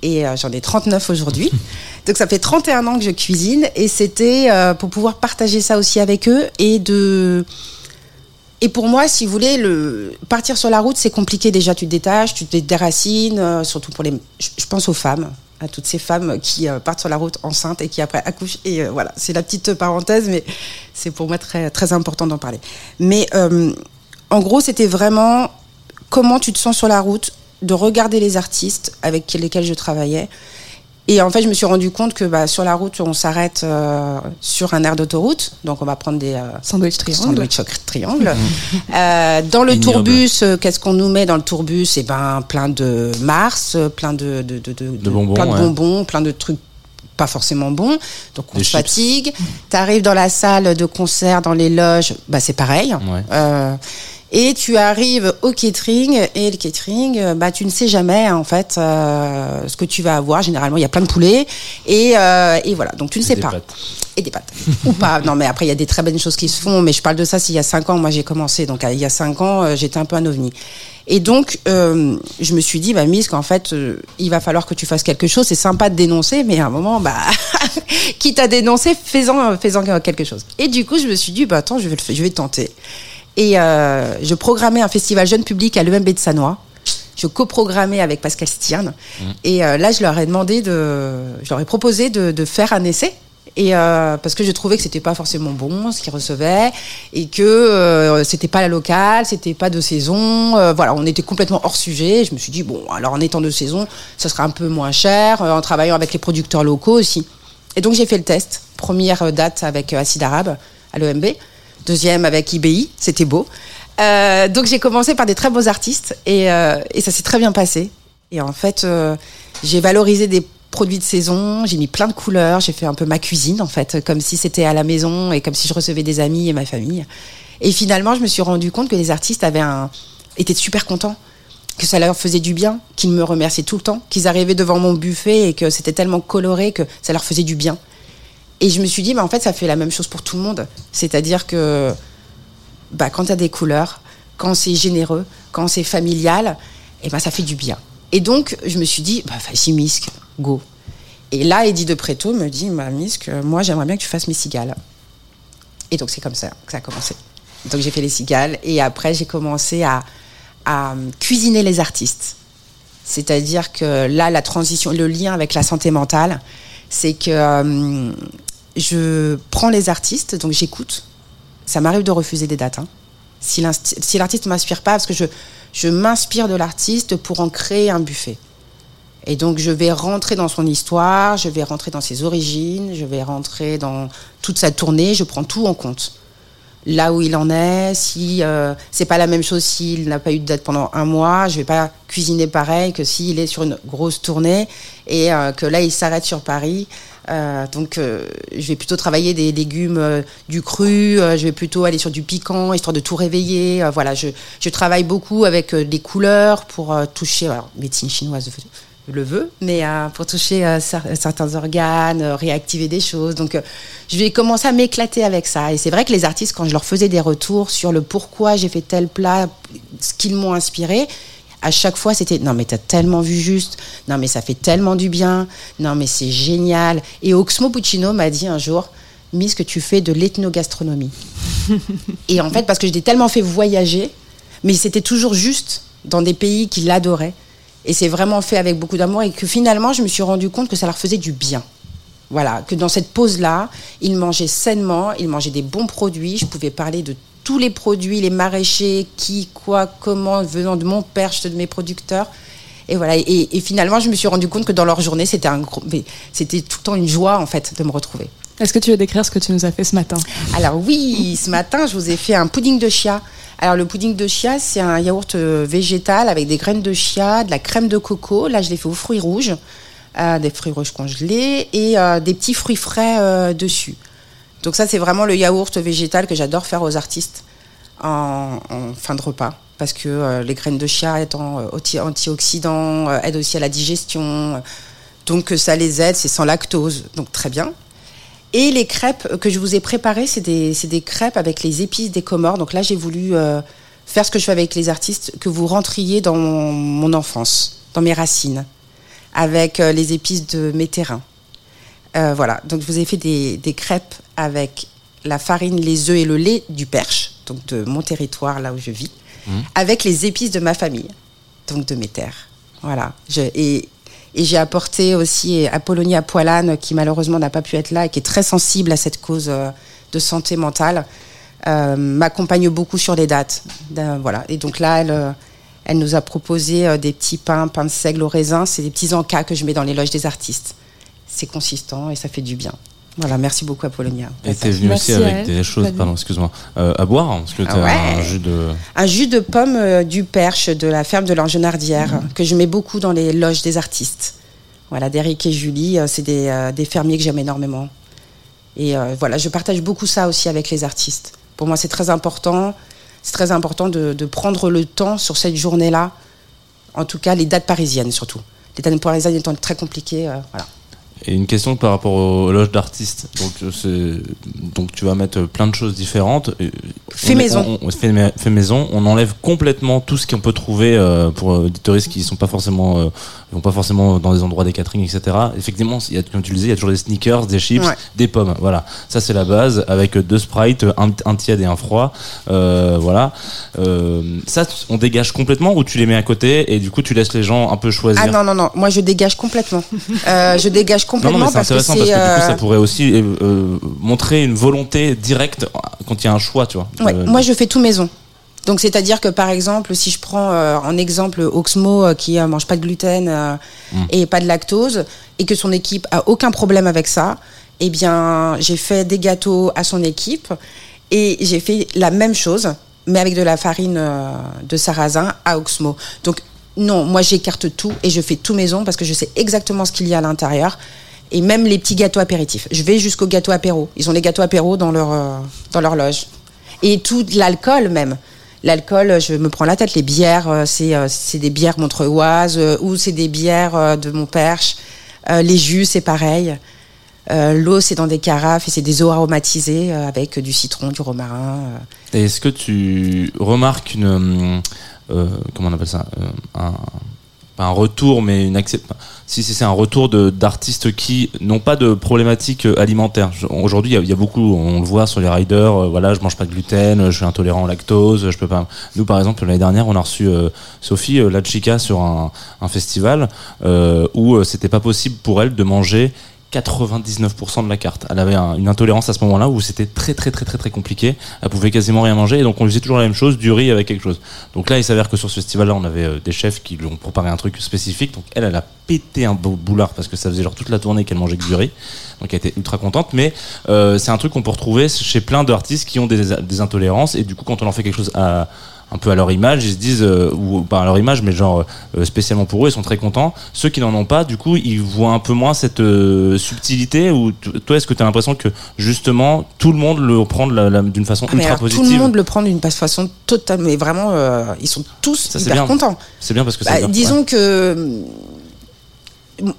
Et euh, j'en ai 39 aujourd'hui. Donc ça fait 31 ans que je cuisine et c'était euh, pour pouvoir partager ça aussi avec eux et de et pour moi, si vous voulez, le partir sur la route, c'est compliqué déjà. Tu te détaches, tu te déracines, euh, surtout pour les. Je, pense aux femmes, à toutes ces femmes qui euh, partent sur la route enceintes et qui après accouchent. Et voilà, c'est la petite parenthèse, mais c'est pour moi très très important d'en parler. Mais en gros, c'était vraiment comment tu te sens sur la route, de regarder les artistes avec lesquels je travaillais. Et en fait, je me suis rendu compte que bah, sur la route, on s'arrête euh, sur un aire d'autoroute. Donc, on va prendre des euh, Sandwich triangle sandwich au triangle. Euh, dans le Ignoble. tourbus, euh, qu'est-ce qu'on nous met dans le tourbus? Eh ben, plein de Mars, euh, plein de, de, de, de- bonbons, plein de ouais. bonbons, plein de trucs pas forcément bons. Donc, on Des se chips. fatigue. Tu arrives dans la salle de concert, dans les loges, bah, c'est pareil. Ouais. Et tu arrives au catering et le catering, euh, bah tu ne sais jamais en fait euh, ce que tu vas avoir. Généralement, il y a plein de poulets et, euh, et voilà. Donc tu ne sais pas. pâtes. Et des pâtes ou pas. Non, mais après il y a des très bonnes choses qui se font. Mais je parle de ça s'il y a cinq ans. Moi, j'ai commencé. Donc il y a cinq ans, j'étais un peu un ovni. Et donc, euh, je me suis dit, bah, Miss, qu'en fait, euh, il va falloir que tu fasses quelque chose. C'est sympa de dénoncer, mais à un moment, bah, quitte à dénoncer, fais-en, fais-en quelque chose. Et du coup, je me suis dit, bah, attends, je vais, le je vais tenter. Et euh, je programmais un festival jeune public à l'EMB de Sanois. Je coprogrammais avec Pascal Stirn. Et euh, là, je leur ai demandé de, je leur ai proposé de, de faire un essai. Et euh, parce que je trouvais que c'était pas forcément bon ce qu'ils recevaient et que euh, c'était pas la locale, c'était pas de saison. euh, voilà, on était complètement hors sujet. Je me suis dit bon, alors en étant de saison, ça sera un peu moins cher euh, en travaillant avec les producteurs locaux aussi. Et donc j'ai fait le test. Première date avec Acide Arabe à l'OMB, deuxième avec IBI, c'était beau. Euh, donc j'ai commencé par des très beaux artistes et, euh, ça s'est très bien passé. Et en fait, euh, j'ai valorisé des produits de saison, j'ai mis plein de couleurs, j'ai fait un peu ma cuisine en fait, comme si c'était à la maison et comme si je recevais des amis et ma famille. Et finalement, je me suis rendu compte que les artistes avaient étaient super contents, que ça leur faisait du bien, qu'ils me remerciaient tout le temps, qu'ils arrivaient devant mon buffet et que c'était tellement coloré que ça leur faisait du bien. Et je me suis dit, mais en fait, ça fait la même chose pour tout le monde. C'est-à-dire que bah, quand tu as des couleurs, quand c'est généreux, quand c'est familial, et ben ça fait du bien. Et donc, je me suis dit, bah, vas-y, Misk, go. Et là, Eddie de Préto me dit, bah, Misk, moi, j'aimerais bien que tu fasses mes cigales. Et donc, c'est comme ça que ça a commencé. Donc, j'ai fait les cigales, et après, j'ai commencé à, à euh, cuisiner les artistes. C'est-à-dire que là, la transition, le lien avec la santé mentale, c'est que euh, je prends les artistes, donc j'écoute. Ça m'arrive de refuser des dates. hein. Si l'artiste ne m'inspire pas, parce que je m'inspire de l'artiste pour en créer un buffet. Et donc, je vais rentrer dans son histoire, je vais rentrer dans ses origines, je vais rentrer dans toute sa tournée, je prends tout en compte. Là où il en est, si euh, c'est pas la même chose s'il n'a pas eu de date pendant un mois, je vais pas cuisiner pareil que s'il est sur une grosse tournée et euh, que là il s'arrête sur Paris. Euh, donc, euh, je vais plutôt travailler des légumes euh, du cru. euh, je vais plutôt aller sur du piquant, histoire de tout réveiller. voilà, je, je travaille beaucoup avec des couleurs pour toucher. Alors, médecine chinoise le veut, mais euh, pour toucher euh, cer- certains organes, euh, réactiver des choses. Donc, je vais commencer à m'éclater avec ça. Et c'est vrai que les artistes, quand je leur faisais des retours sur le pourquoi j'ai fait tel plat, ce qu'ils m'ont inspiré, à chaque fois, c'était non, mais t'as tellement vu juste, non, mais ça fait tellement du bien, non, mais c'est génial. Et Oxmo Puccino m'a dit un jour, Miss, que tu fais de l'ethnogastronomie. Et en fait, parce que je l'ai tellement fait voyager, mais c'était toujours juste dans des pays qui l'adoraient. Et c'est vraiment fait avec beaucoup d'amour et que finalement, je me suis rendu compte que ça leur faisait du bien. Voilà, que dans cette pause-là, ils mangeaient sainement, ils mangeaient des bons produits, je pouvais parler de tous les produits, les maraîchers, qui, quoi, comment, venant de mon perche, de mes producteurs. Et voilà. Et, et finalement, je me suis rendu compte que dans leur journée, c'était un gros, c'était tout le temps une joie en fait de me retrouver. Est-ce que tu veux décrire ce que tu nous as fait ce matin? Alors oui, ce matin, je vous ai fait un pudding de chia. Alors le pudding de chia, c'est un yaourt euh, végétal avec des graines de chia, de la crème de coco. Là, je l'ai fait aux fruits rouges, euh, des fruits rouges congelés et euh, des petits fruits frais dessus. Donc ça, c'est vraiment le yaourt végétal que j'adore faire aux artistes en, en fin de repas. Parce que les graines de chia étant anti- antioxydants, aident aussi à la digestion. donc ça les aide, c'est sans lactose. Donc très bien. Et les crêpes que je vous ai préparées, c'est des, crêpes avec les épices des Comores. Donc là, j'ai voulu euh, faire ce que je fais avec les artistes, que vous rentriez dans mon, mon enfance, dans mes racines, avec euh, les épices de mes terrains. Euh, voilà, donc je vous ai fait des, des crêpes avec la farine, les œufs et le lait du Perche, donc de mon territoire, là où je vis, avec les épices de ma famille, donc de mes terres. Voilà. Je- et et j'ai apporté aussi Apollonia Poilane, qui malheureusement n'a pas pu être là et qui est très sensible à cette cause euh, de santé mentale, euh, m'accompagne beaucoup sur les dates. voilà. Et donc là, elle, euh, elle nous a proposé des petits pains, pains de seigle au raisin. C'est des petits encas que je mets dans les loges des artistes. C'est consistant et ça fait du bien. Voilà, merci beaucoup Apollonia. Et t'es venu aussi avec elle. des choses, pardon, excuse-moi, euh, à boire, parce que Ah t'as ouais. un jus de. Un jus de pomme euh, du Perche de la ferme de l'Angenardière que je mets beaucoup dans les loges des artistes. Voilà, d'Eric et Julie, euh, c'est des, euh, des fermiers que j'aime énormément. Et euh, voilà, je partage beaucoup ça aussi avec les artistes. Pour moi, c'est très important. C'est très important de, de prendre le temps sur cette journée-là. En tout cas, les dates parisiennes surtout. Les dates parisiennes étant très compliquées, euh, voilà. Et une question par rapport aux loges d'artistes. Donc, euh, donc tu vas mettre plein de choses différentes. Fait on- maison. On, on- fait, ma- fait maison. On enlève complètement tout ce qu'on peut trouver euh, pour euh, des touristes qui sont pas forcément, pas forcément dans des endroits des catering, etc. Effectivement, il y a, comme tu le disais, il y a toujours des sneakers, des chips, Ouais. des pommes. Voilà, ça c'est la base avec deux sprites, un, un tiède et un froid. Euh, voilà. Euh, ça, on dégage complètement ou tu les mets à côté et du coup tu laisses les gens un peu choisir? Ah non, non, non, moi je dégage complètement. Euh, je dégage Non, complètement non, mais c'est parce que intéressant c'est. parce que du coup, ça pourrait aussi montrer une volonté directe quand il y a un choix, tu vois. Ouais, moi je fais tout maison. Donc c'est-à-dire que par exemple, si je prends euh, en exemple Oxmo euh, qui euh, mange pas de gluten euh, et pas de lactose et que son équipe a aucun problème avec ça, eh bien j'ai fait des gâteaux à son équipe et j'ai fait la même chose mais avec de la farine euh, de sarrasin à Oxmo. Donc non, moi j'écarte tout et je fais tout maison parce que je sais exactement ce qu'il y a à l'intérieur. Et même les petits gâteaux apéritifs. Je vais jusqu'aux gâteaux apéro. Ils ont les gâteaux apéro dans leur, euh, dans leur loge. Et tout l'alcool même. L'alcool, je me prends la tête. Les bières, euh, c'est euh, c'est des bières montreuilloises euh, ou c'est des bières de mon perche. Euh, les jus, c'est pareil. L'eau, c'est dans des carafes et c'est des eaux aromatisées avec du citron, du romarin. est-ce que tu remarques une. comment on appelle ça un, pas un retour, mais une accept. Si, c'est un retour d'artistes qui n'ont pas de problématiques euh, alimentaires. Aujourd'hui, il y y, a beaucoup, on le voit sur les riders, euh, voilà, je mange pas de gluten, euh, je suis intolérant au lactose, je peux pas. Nous, par exemple, l'année dernière, on a reçu euh, Sophie euh, La Chica sur un, un festival où c'était pas possible pour elle de manger 99% de la carte. Elle avait un- une intolérance à ce moment-là où c'était très très très très très compliqué. Elle pouvait quasiment rien manger et donc on faisait toujours la même chose, du riz avec quelque chose. Donc là, il s'avère que sur ce festival-là, on avait euh, des chefs qui lui ont préparé un truc spécifique. Donc elle, elle a pété un boulard parce que ça faisait genre toute la tournée qu'elle mangeait que du riz. Donc elle était ultra contente. Mais euh, c'est un truc qu'on peut retrouver chez plein d'artistes qui ont des, des intolérances et du coup, quand on leur fait quelque chose à un peu à leur image, ils se disent, euh, ou pas à leur image, mais genre euh, spécialement pour eux, ils sont très contents. Ceux qui n'en ont pas, du coup, ils voient un peu moins cette euh, subtilité. Ou toi, est-ce que tu as l'impression que justement tout le monde le prend d'une façon Ah, ultra alors, positive tout le monde le prend d'une façon totale, mais vraiment, ils sont tous Ça, hyper bien. contents. C'est bien parce que ça Bah, dire- disons que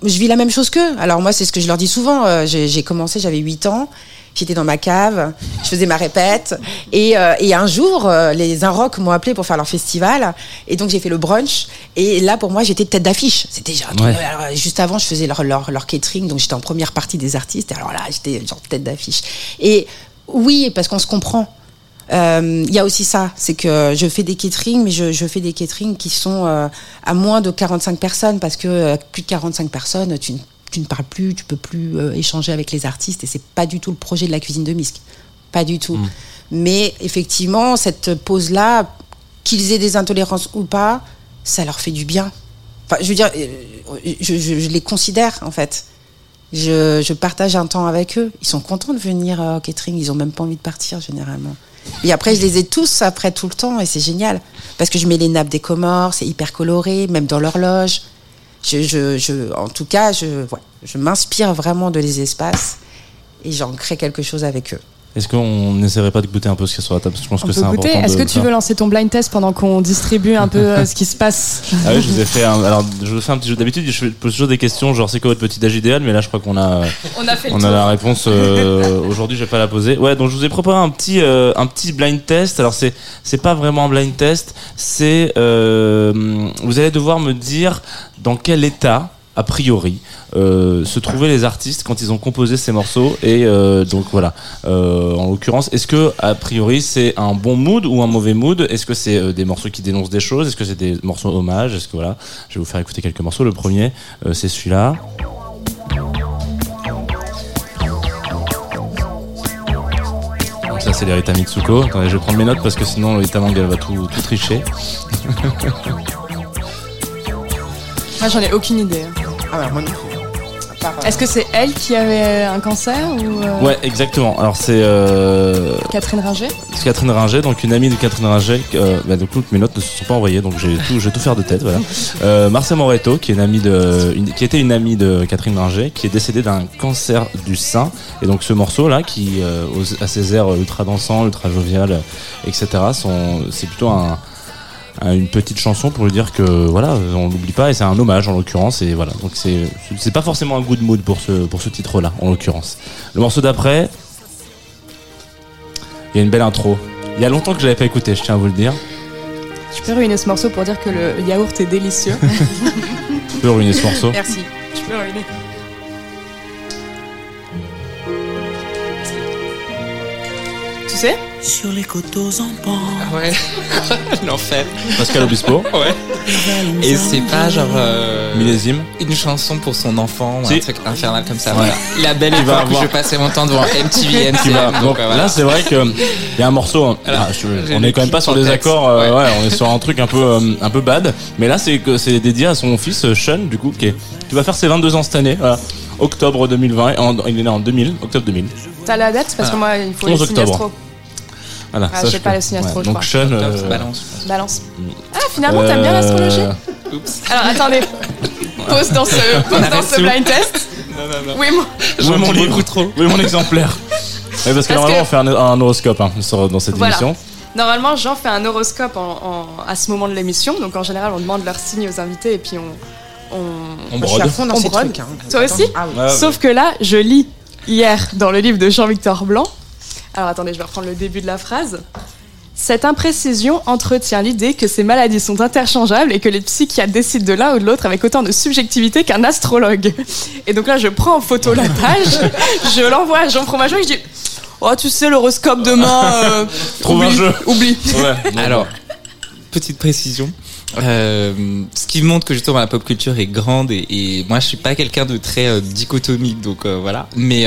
je vis la même chose qu'eux. Alors moi, c'est ce que je leur dis souvent. J'ai j'ai commencé, j'avais 8 ans. J'étais dans ma cave, je faisais ma répète. Et, euh, et un jour, euh, les Inrocks m'ont appelé pour faire leur festival. Et donc, j'ai fait le brunch. Et là, pour moi, j'étais tête d'affiche. C'était genre, Ouais. alors, juste avant, je faisais leur, leur, leur catering. Donc, j'étais en première partie des artistes. Et alors là, j'étais genre tête d'affiche. Et oui, parce qu'on se comprend. Euh, Il y a aussi ça, c'est que je fais des caterings, mais je, je fais des caterings qui sont euh, à moins de 45 personnes, parce que euh, plus de 45 personnes, tu, ne- tu ne parles plus, tu peux plus euh, échanger avec les artistes, et c'est pas du tout le projet de la cuisine de Misc. Pas du tout. Mais effectivement, cette pause-là, qu'ils aient des intolérances ou pas, ça leur fait du bien. Enfin, je veux dire, euh, je, je- je les considère en fait. Je, je partage un temps avec eux. Ils sont contents de venir euh, au catering. Ils ont même pas envie de partir généralement. Et après, je les ai tous après tout le temps et c'est génial parce que je mets les nappes des Comores, c'est hyper coloré, même dans l'horloge. Je, je, je, en tout cas, je, ouais, je m'inspire vraiment de les espaces et j'en crée quelque chose avec eux. Est-ce qu'on n'essaierait pas de goûter un peu ce qu'il y a sur la table? Je pense On que c'est important. Est-ce que tu faire. veux lancer ton blind test pendant qu'on distribue un peu euh, ce qui se passe? Ah oui, je vous ai fait un. Alors, je vous fais un petit jeu. D'habitude, je pose toujours des questions, genre c'est quoi votre petit âge idéal Mais là, je crois qu'on a, On a fait le on a la réponse. euh, Aujourd'hui, je vais pas la poser. Ouais, donc je vous ai préparé un petit, euh, un petit blind test. Alors, c'est, c'est pas vraiment un blind test. C'est, euh, vous allez devoir me dire dans quel état, a priori, euh, se trouvaient les artistes quand ils ont composé ces morceaux. Et euh, donc voilà. Euh, en l'occurrence, est-ce que a priori c'est un bon mood ou un mauvais mood? Est-ce que c'est des morceaux qui dénoncent des choses? Est-ce que c'est des morceaux hommages? Est-ce que voilà Je vais vous faire écouter quelques morceaux. Le premier, c'est celui-là. Donc ça c'est l'Erita Mitsuko. Attendez, je vais prendre mes notes parce que sinon Lolita Mang elle va tout, tout tricher. Moi, j'en ai aucune idée. Ah moi non plus. Euh, Est-ce que c'est elle qui avait un cancer ou euh, Ouais, exactement. Alors c'est euh, Catherine Ringer c'est Catherine Ringer, donc une amie de Catherine Ringer. Euh, bah, donc mes notes ne se sont pas envoyées, donc j'ai tout, je vais tout faire de tête. Voilà. Euh, Marcia Moretto, qui est une amie de, une- qui était une amie de Catherine Ringer, qui est décédée d'un cancer du sein. Et donc ce morceau là, qui euh, aux- à ses airs ultra dansants, ultra jovial, euh, etc. Sont, c'est plutôt un un- une petite chanson pour lui dire que voilà on l'oublie pas et c'est un hommage en l'occurrence et voilà donc c'est c'est pas forcément un good mood pour ce pour ce titre là en l'occurrence le morceau d'après il y a une belle intro il y a longtemps que je l'avais pas écouté je tiens à vous le dire Je peux ruiner ce morceau pour dire que le yaourt est délicieux. je peux ruiner ce morceau Merci. Je peux ruiner. Tu sais Sur les coteaux en pan. Ah ouais, l'enfer. Pascal Obispo Ouais. Et c'est pas genre euh, millésime une chanson pour son enfant ou Si. un truc infernal comme ça. Voilà. La belle va époque où avoir- je passais mon temps devant MTV, va donc euh, voilà. là c'est vrai que il y a un morceau hein. Ah, je- on est quand même pas sur des accords euh, Ouais. ouais. on est sur un truc un peu euh, un peu bad mais là c'est que c'est dédié à son fils Sean du coup qui, est- qui va faire ses 22 ans cette année voilà. octobre 2020 en- il est né en 2000 octobre 2000 T'as la date? Parce que Ah. moi, il faut 11 les octobre. Voilà Ah, ça, j'ai je pas peux. le signe astro, je donc crois. Sean euh, balance. Balance. Ah, finalement, t'aimes bien euh, l'astrologie Oups. Alors, attendez. Pause dans ce, pause dans ce blind test. Non, non, non. Oui, mon livre beaucoup trop. Est mon exemplaire Ouais, parce que Parce normalement que- on fait un, un horoscope hein, sur- dans cette Voilà. émission. Normalement, Jean fait un horoscope en- en- à ce moment de l'émission. Donc, en général, on demande leur signe aux invités et puis on. on... On Moi, je suis à brode. fond dans On ces brode. trucs. hein. Toi aussi Ah oui. Ouais, Sauf que là, je lis hier dans le livre de Jean-Victor Blanc. Alors attendez, je vais reprendre le début de la phrase. Cette imprécision entretient l'idée que ces maladies sont interchangeables et que les psychiatres décident de l'un ou de l'autre avec autant de subjectivité qu'un astrologue. Et donc là, je prends en photo la page, je l'envoie à Jean Fromageau et je dis Oh, tu sais, l'horoscope demain. euh, Trouve un oublie, jeu. Oublie. Ouais, Alors, petite précision. Euh, ce qui montre que justement la pop culture est grande et, moi je suis pas quelqu'un de très euh, dichotomique donc euh, voilà. Mais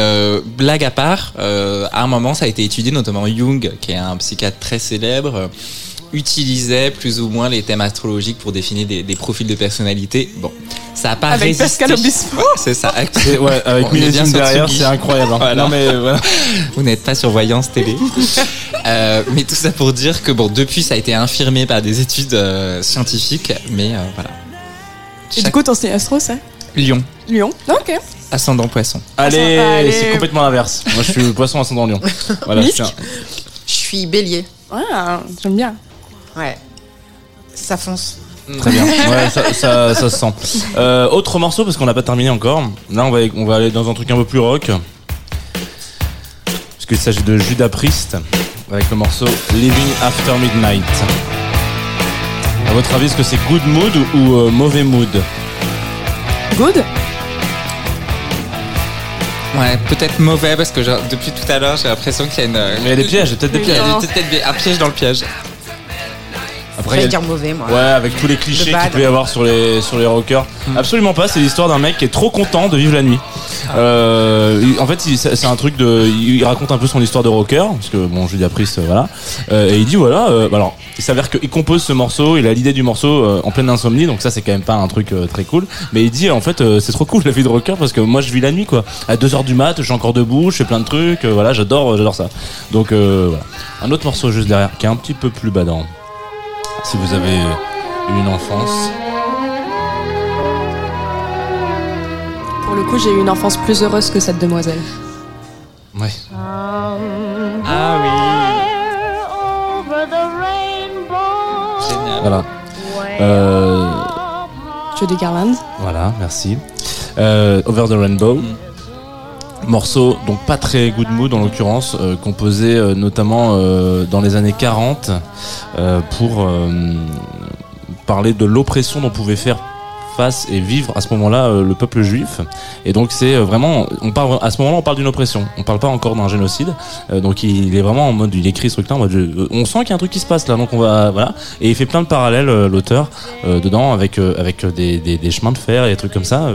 blague à part à un moment ça a été étudié notamment Jung qui est un psychiatre très célèbre utilisait plus ou moins les thèmes astrologiques pour définir des, des profils de personnalité bon ça a pas Avec résisté Pascal Obispo. Ouais, c'est ça ouais, avec On est bien millésime derrière, c'est incroyable. hein. Voilà. Non mais euh, voilà. Vous n'êtes pas sur Voyance Télé. Euh, mais tout ça pour dire que bon, depuis, ça a été infirmé par des études euh, scientifiques, mais euh, voilà. Et du coup, ton signe astro, c'est Lion, Lyon. Ok. ascendant poisson. Allez, Allez. c'est complètement l'inverse. Moi, je suis poisson ascendant lion. Voilà, je tiens. Je suis bélier. Ah, j'aime bien. Ouais. Ça fonce. Très bien. Ouais, ça, ça, ça se sent. Euh, autre morceau parce qu'on n'a pas terminé encore. Là, on va, on va aller dans un truc un peu plus rock. Parce qu'il s'agit de Judas Priest avec le morceau Living After Midnight. À votre avis, est-ce que c'est good mood ou, euh, mauvais mood? Good? Ouais, peut-être mauvais parce que depuis tout à l'heure, j'ai l'impression qu'il y a une. Mais il y a des pièges, peut-être des pièges. Il y a Non. peut-être un piège dans le piège. Après, dire mauvais, moi. Ouais, avec tous les clichés qu'il peut y avoir sur les sur les rockers. Absolument pas. C'est l'histoire d'un mec qui est trop content de vivre la nuit. Euh, en fait, c'est un truc de. Il raconte un peu son histoire de rocker parce que bon, Julia Priest, euh, voilà. Euh, et il dit voilà. euh, alors, il s'avère qu'il compose ce morceau. Il a l'idée du morceau euh, en pleine insomnie. Donc ça, c'est quand même pas un truc euh, très cool. Mais il dit en fait, euh, c'est trop cool la vie de rocker parce que moi, je vis la nuit quoi. À 2 heures du mat, je suis encore debout, je fais plein de trucs. euh, voilà, j'adore, j'adore ça. Donc euh, voilà. Un autre morceau juste derrière qui est un petit peu plus badant. Si vous avez eu une enfance. Pour le coup, j'ai eu une enfance plus heureuse que cette demoiselle. Ouais. Ah Over the rainbow. oui, génial. Voilà. Euh, Judy Garland. voilà, merci. Euh, Over the Rainbow. Morceau, donc pas très good mood en l'occurrence, euh, composé euh, notamment euh, dans les années 40 euh, pour parler de l'oppression dont pouvait faire et vivre à ce moment-là euh, le peuple juif. Et donc c'est euh, vraiment, on parle à ce moment-là on parle d'une oppression, on parle pas encore d'un génocide. Euh, donc il est vraiment en mode, il écrit ce truc-là en mode, on sent qu'il y a un truc qui se passe là, donc on va voilà. Et il fait plein de parallèles l'auteur dedans avec avec des, chemins de fer et des trucs comme ça.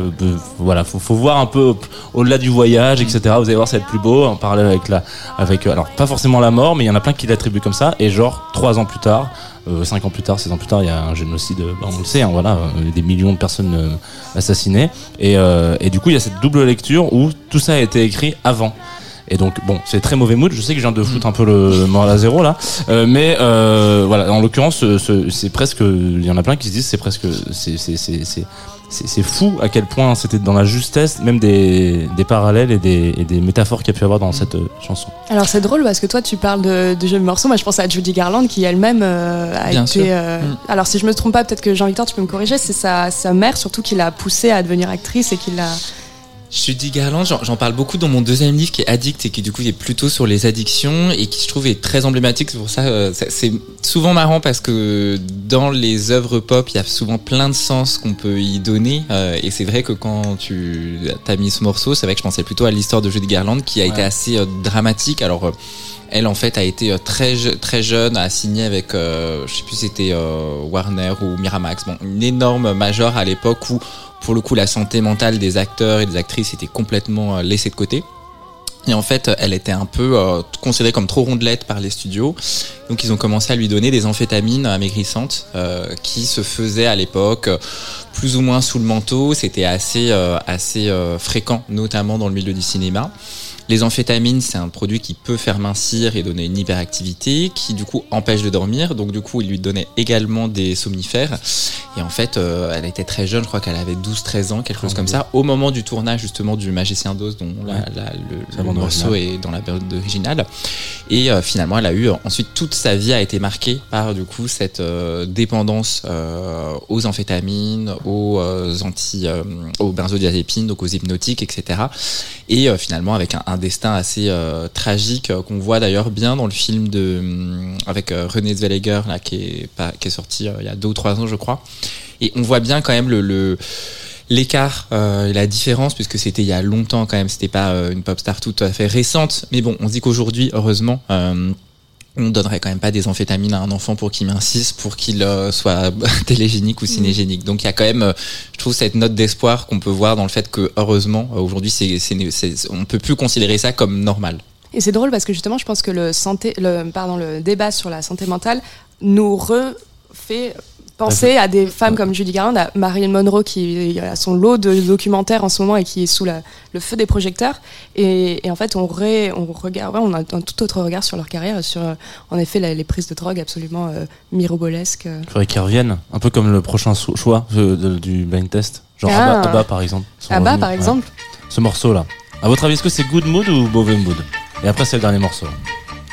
Voilà, faut, faut voir un peu au- au-delà du voyage, etc. Vous allez voir, ça va être plus beau en parallèle avec la avec alors pas forcément la mort, mais il y en a plein qui l'attribuent comme ça. Et genre trois ans plus tard. Euh, cinq ans plus tard, six ans plus tard, il y a un génocide, euh, bah, on le sait, hein, voilà, euh, des millions de personnes assassinées. Et, et du coup, il y a cette double lecture où tout ça a été écrit avant. Et donc, bon, c'est très mauvais mood. Je sais que je viens de foutre un peu le, moral à zéro là, Euh, mais euh, voilà. En l'occurrence, ce- ce- c'est presque. Il y en a plein qui se disent, c'est presque. C'est c'est fou à quel point c'était dans la justesse, même des des parallèles et des et des métaphores qu'il y a pu y avoir dans cette euh, chanson. Alors c'est drôle parce que toi tu parles de, de jeux de morceaux, moi je pense à Judy Garland qui elle-même euh, a Bien été. sûr. euh, Mm. Alors si je me trompe pas, peut-être que Jean-Victor tu peux me corriger, c'est sa, sa mère surtout qui l'a poussée à devenir actrice et qui l'a. Judy Garland, j'en parle beaucoup dans mon deuxième livre qui est Addict et qui du coup est plutôt sur les addictions et qui je trouve est très emblématique. C'est pour ça, euh, ça- c'est souvent marrant parce que dans les œuvres pop, il y a souvent plein de sens qu'on peut y donner. euh, et c'est vrai que quand tu as mis ce morceau, c'est vrai que je pensais plutôt à l'histoire de Judy Garland qui a été assez euh, dramatique. Alors euh, elle en fait a été très très jeune, a signé avec euh, je sais plus si c'était euh, Warner ou Miramax, bon une énorme major à l'époque où pour le coup la santé mentale des acteurs et des actrices était complètement euh, laissée de côté. Et en fait, elle était un peu euh, considérée comme trop rondelette par les studios. Donc ils ont commencé à lui donner des amphétamines amaigrissantes euh, qui se faisaient à l'époque plus ou moins sous le manteau. C'était assez fréquent, notamment dans le milieu du cinéma. Les amphétamines, c'est un produit qui peut faire mincir et donner une hyperactivité, qui du coup empêche de dormir. Donc du coup, il lui donnait également des somnifères. Et en fait, euh, elle était très jeune, je crois qu'elle avait 12-13 ans, quelque chose comme ça, au moment du tournage justement du Magicien d'Oz, dont la- Ouais. la- le, la le morceau est dans la période originale. Et euh, finalement, elle a eu ensuite toute sa vie a été marquée par du coup cette euh, dépendance aux amphétamines, aux anti, aux benzodiazépines, donc aux hypnotiques, etc. Et finalement avec un, un destin assez euh, tragique euh, qu'on voit d'ailleurs bien dans le film de hum, avec euh, René Zellweger là qui est pas, qui est sorti il y a deux ou trois ans je crois. Et on voit bien quand même le, l'écart euh, la différence puisque c'était il y a longtemps quand même c'était pas une pop star tout à fait récente mais bon on se dit qu'aujourd'hui heureusement on donnerait quand même pas des amphétamines à un enfant pour qu'il mincisse, pour qu'il euh, soit télégénique ou cinégénique. Donc il y a quand même, euh, je trouve, cette note d'espoir qu'on peut voir dans le fait que heureusement euh, aujourd'hui, c'est- on peut plus considérer ça comme normal. Et c'est drôle parce que justement je pense que le santé, le pardon, le débat sur la santé mentale nous refait penser à des femmes comme Judy Garland, à Marilyn Monroe qui a son lot de documentaires en ce moment et qui est sous la- le feu des projecteurs. Et, et en fait, on, ré- on regarde, ouais, on a un tout autre regard sur leur carrière, et sur euh, en effet la- les prises de drogue absolument euh, mirobolesques. Il faudrait qu'ils reviennent, un peu comme le prochain choix euh, de- du blind test. Genre Ah. Abba, Abba, par exemple. revenus. par Ouais. exemple. Ce morceau-là. À votre avis, est-ce que c'est good mood ou mauvais mood? Et après, c'est le dernier morceau.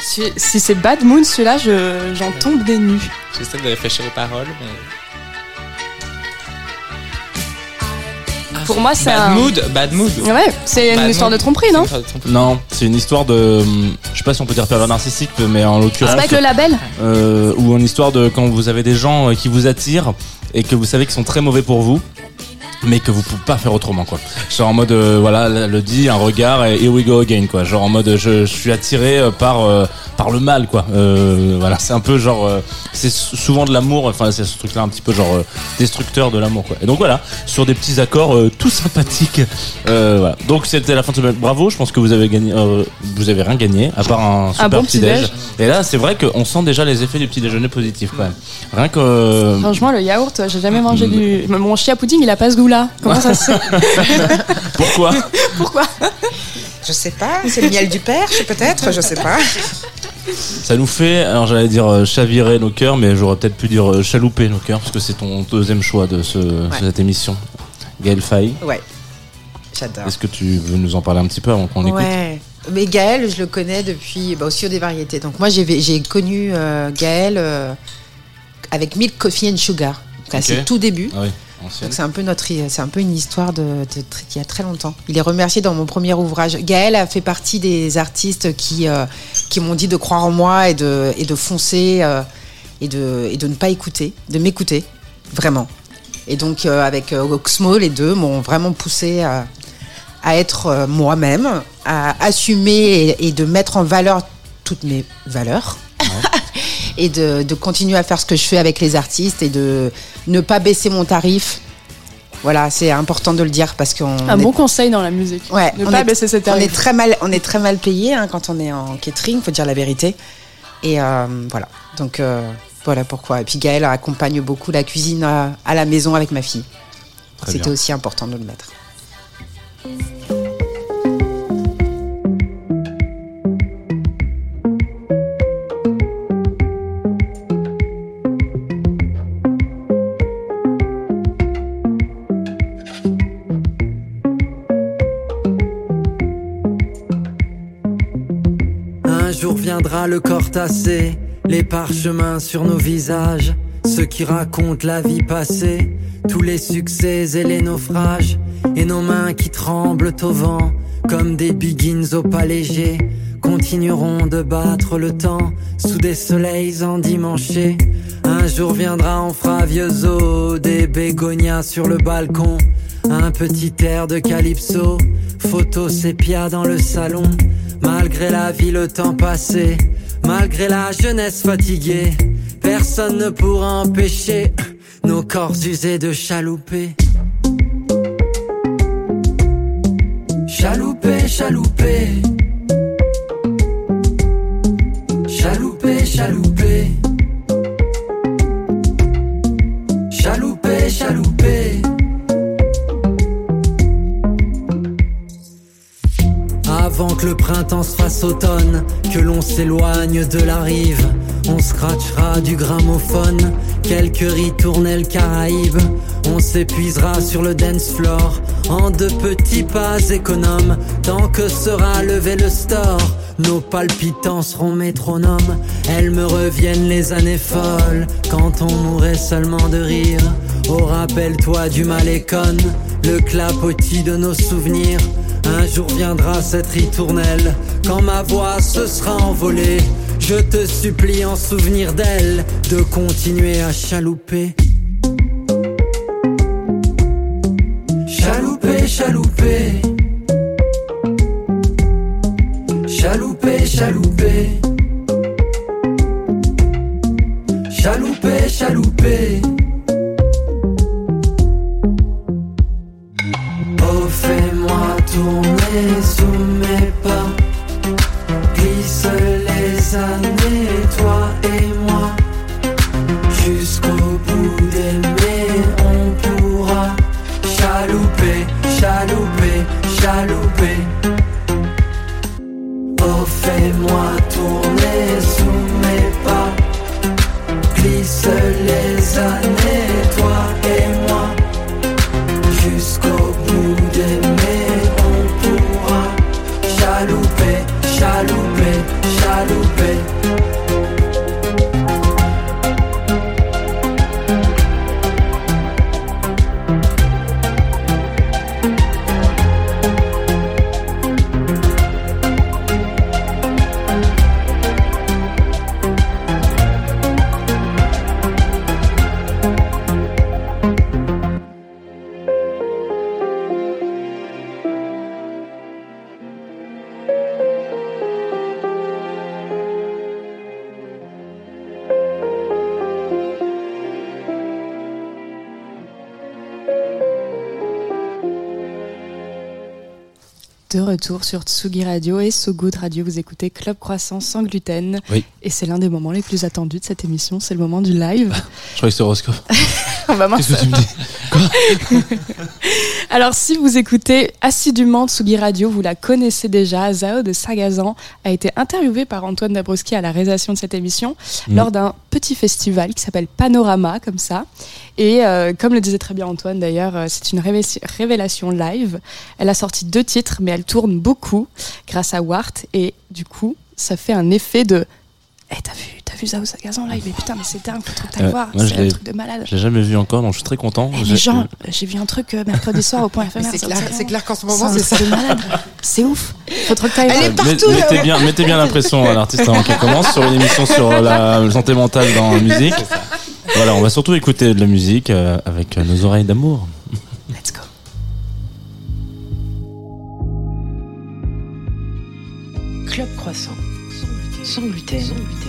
Si, si c'est Bad Moon, celui-là, je- j'en tombe des nues. J'essaie de réfléchir aux paroles, mais. Pour moi, c'est Bad un- mood, bad mood. Ouais, c'est une histoire mood. de tromperie, non C'est. Non, c'est une histoire de. Je sais pas si on peut dire pervers narcissique, mais en C'est l'occurrence. pas avec le label euh, ou une histoire de quand vous avez des gens euh, qui vous attirent et que vous savez qu'ils sont très mauvais pour vous mais que vous pouvez pas faire autrement quoi. Genre en mode euh, voilà le dit un regard et here we go again quoi. Genre en mode je, je suis attiré euh, par euh, par le mal quoi. Euh, voilà c'est un peu genre euh, c'est souvent de l'amour. Enfin c'est ce truc là un petit peu genre euh, destructeur de l'amour quoi. Et donc voilà sur des petits accords euh, tout sympathiques. Euh, voilà. Donc c'était la fin de semaine. Bravo. Je pense que vous avez gagné. euh, vous avez rien gagné à part un super bon petit déj. Et là c'est vrai qu'on sent déjà les effets du petit déjeuner positif quand même. Rien que euh, Franchement, le yaourt, j'ai jamais mangé du. Mon chia pudding, il a pas ce Comment ça se fait pourquoi Pourquoi Je sais pas, c'est le miel du perche peut-être, je sais pas. Ça nous fait, alors j'allais dire euh, chavirer nos cœurs, mais j'aurais peut-être pu dire euh, chalouper nos cœurs, parce que c'est ton deuxième choix de, ce, de cette émission. Gaël Faye, Ouais, j'adore. est-ce que tu veux nous en parler un petit peu avant qu'on écoute Ouais. Mais Gaël, je le connais depuis bah, aussi au des variétés. Donc moi, j'ai connu euh, Gaël euh, avec Milk Coffee and Sugar. Donc, à Ok. ses tout débuts. Ah oui, c'est un peu une histoire de, y a très longtemps. Il est remercié dans mon premier ouvrage. Gaël a fait partie des artistes qui euh, qui m'ont dit de croire en moi et de foncer euh, et de ne pas écouter, de m'écouter vraiment. Et donc euh, avec Oxmo, les deux m'ont vraiment poussé à, être moi-même, à assumer et, et de mettre en valeur toutes mes valeurs. Et de, de continuer à faire ce que je fais avec les artistes et de ne pas baisser mon tarif. Voilà, c'est important de le dire parce qu'on Un est- bon conseil dans la musique. ouais, Ne on pas est- baisser ses on tarifs. est très mal, on est très mal payé hein, quand on est en catering, faut dire la vérité. Et euh, voilà, donc euh, voilà pourquoi. Et puis Gaël accompagne beaucoup la cuisine à, à la maison avec ma fille. C'était aussi important de le mettre. Le corps tassé, les parchemins sur nos visages, ceux qui racontent la vie passée, tous les succès et les naufrages, et nos mains qui tremblent au vent, comme des biggins au pas léger, continueront de battre le temps sous des soleils endimanchés. Un jour viendra, on fera vieux os, des bégonias sur le balcon, un petit air de calypso, photo sépia dans le salon. Malgré la vie, le temps passé, malgré la jeunesse fatiguée, personne ne pourra empêcher nos corps usés de chalouper. Chalouper, chalouper. Chalouper, chalouper. Chalouper. Que le printemps se fasse automne, que l'on s'éloigne de la rive, on scratchera du gramophone, quelques ritournelles caraïbes, on s'épuisera sur le dance floor, en de petits pas économes, tant que sera levé le store, nos palpitants seront métronomes, elles me reviennent les années folles, quand on mourrait seulement de rire, oh rappelle-toi du malécon, le clapotis de nos souvenirs, un jour viendra cette ritournelle, quand ma voix se sera envolée. Je te supplie en souvenir d'elle, de continuer à chalouper. Chalouper, chalouper. Chalouper, chalouper. Chalouper, chalouper. Sur Tsugi Radio et So Good Radio. Vous écoutez Club Croissant sans gluten. Oui. Et c'est l'un des moments les plus attendus de cette émission. C'est le moment du live. Je crois que c'est horoscope. On va mince. Qu'est-ce que tu me dis? Alors, si vous écoutez assidûment Tsugi Radio, vous la connaissez déjà. Zao de Sagazan a été interviewé par Antoine Dabrowski à la réalisation de cette émission Mhm. lors d'un petit festival qui s'appelle Panorama, comme ça. Et euh, comme le disait très bien Antoine d'ailleurs, euh, c'est une révé- révélation live. Elle a sorti deux titres, mais elle tourne beaucoup grâce à Wart. Et du coup, ça fait un effet de. Eh, t'as vu, t'as vu Zao Sagazan live Mais putain, mais c'est dingue, faut trop que t'ailles Euh, voir. C'est un truc de malade. Je l'ai jamais vu encore, donc je suis très content. Eh, J'ai- mais Jean, j'ai vu un truc euh, mercredi soir au point Mais éphémère. C'est clair, c'est clair qu'en ce moment, c'est ça. malade. C'est ouf. Faut trop que t'ailles Elle voir. est Met- mettez bien, mettez bien l'impression à l'artiste avant qu'elle commence sur une émission sur la santé mentale dans la musique. Voilà, on va surtout écouter de la musique euh, avec euh, nos oreilles d'amour. Let's go. Club Croissant. Sans gluten. Sans gluten.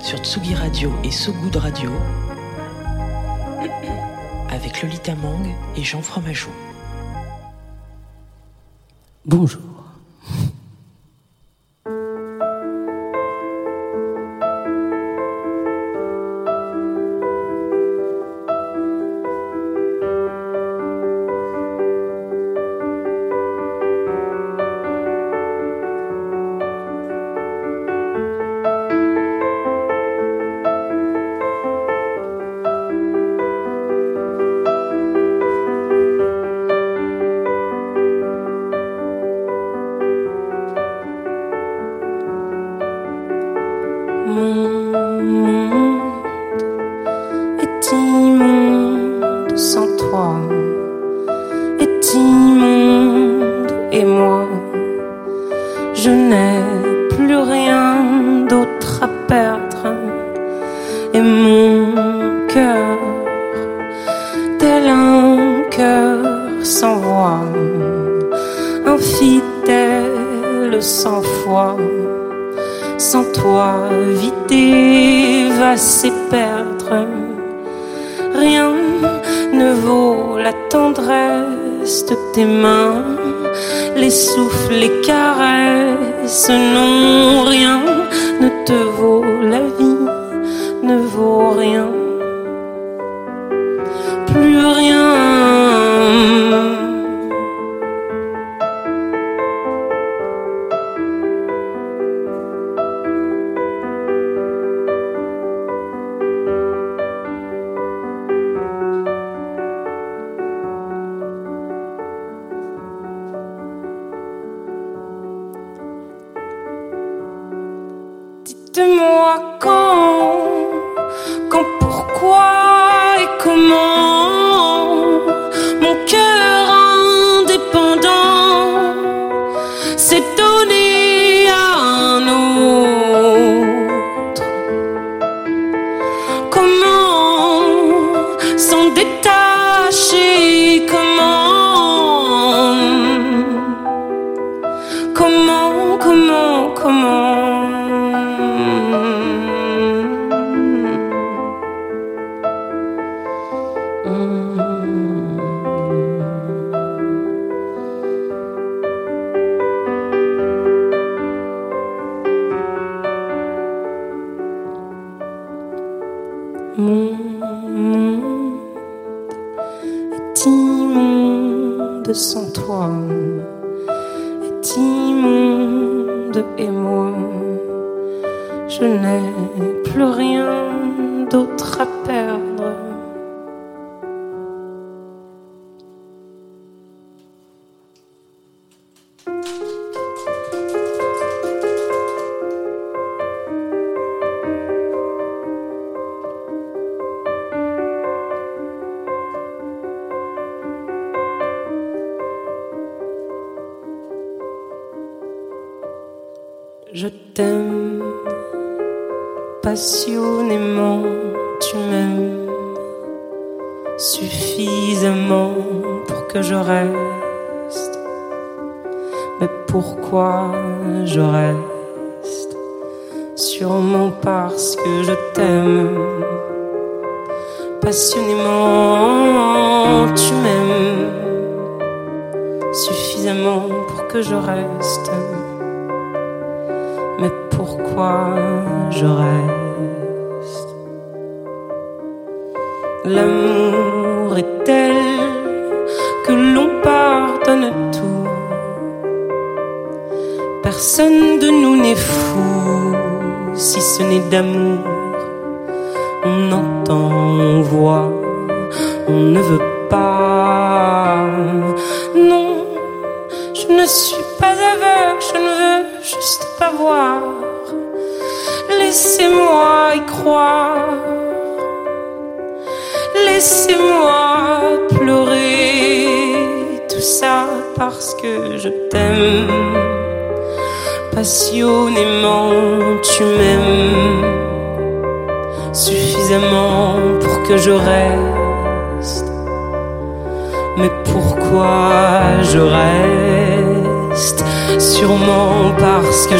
Sur Tsugi Radio et So Good Radio. Avec Lolita Mang et Jean Fromageau. Bonjour. Est immonde et moi, je n'ai plus rien d'autre à perdre.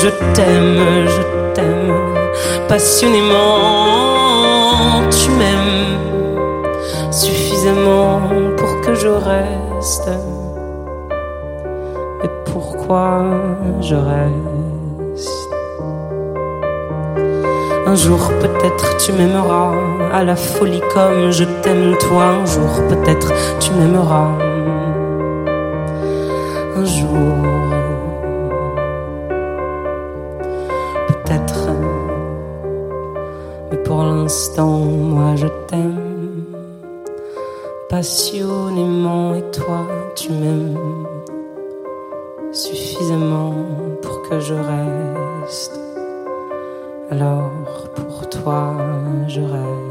Je t'aime, je t'aime passionnément. Tu m'aimes suffisamment pour que je reste. Mais pourquoi je reste? Un jour peut-être tu m'aimeras à la folie comme je t'aime toi. Un jour peut-être tu m'aimeras. Alors pour toi je.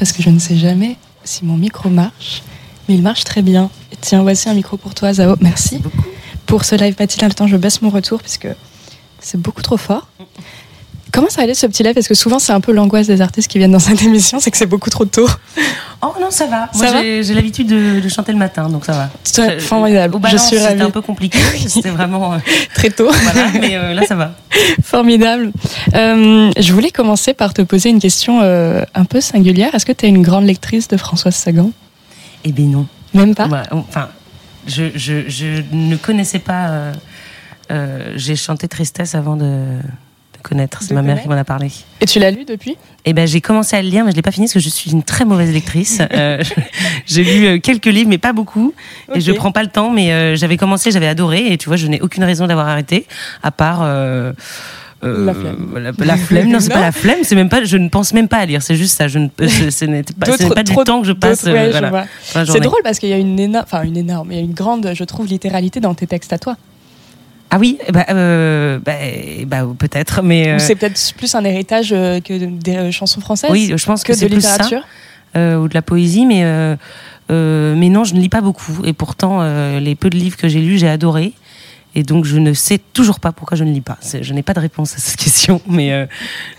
Parce que je ne sais jamais si mon micro marche, mais il marche très bien. Et tiens, voici un micro pour toi, Zao. Merci. Pour ce live matinal, le temps, je baisse mon retour puisque c'est beaucoup trop fort. Comment ça allait ce petit live? Parce que souvent, c'est un peu l'angoisse des artistes qui viennent dans cette émission, c'est que c'est beaucoup trop tôt. Non, ça va. Ça Moi, j'ai l'habitude de, de chanter le matin, donc ça va. C'est formidable. Au Je suis. C'était un peu compliqué. C'était vraiment. euh, Très tôt. voilà, mais euh, là, ça va. Formidable. Euh, je voulais commencer par te poser une question un peu singulière. Est-ce que tu es une grande lectrice de Françoise Sagan? Eh bien, non. Même pas? Enfin, je, je, je ne connaissais pas. j'ai chanté Tristesse avant de connaître. C'est ma mère connaître qui m'en a parlé. Et tu l'as lu depuis? Eh ben, j'ai commencé à le lire, mais je l'ai pas fini parce que je suis une très mauvaise lectrice. Euh, j'ai lu euh, quelques livres, mais pas beaucoup. Et je prends pas le temps, mais euh, j'avais commencé, j'avais adoré, et tu vois, je n'ai aucune raison d'avoir arrêté, à part. euh, La flemme. La, la flemme, non, c'est pas la flemme, c'est même pas, je ne pense même pas à lire, c'est juste ça, je ne, ce, n'est pas, du temps que je passe, ouais, voilà, C'est drôle parce qu'il y a une énorme, enfin une énorme, il y a une grande, je trouve, littéralité dans tes textes à toi. Ah oui, ben, euh, bah, peut-être, mais. euh, c'est peut-être plus un héritage euh, que des euh, chansons françaises oui, je pense que, que c'est de plus ça. littérature. euh, ou de la poésie, mais, euh, euh, mais non, je ne lis pas beaucoup. Et pourtant, euh, les peu de livres que j'ai lus, j'ai adoré. Et donc, je ne sais toujours pas pourquoi je ne lis pas. Je n'ai pas de réponse à cette question, mais, euh,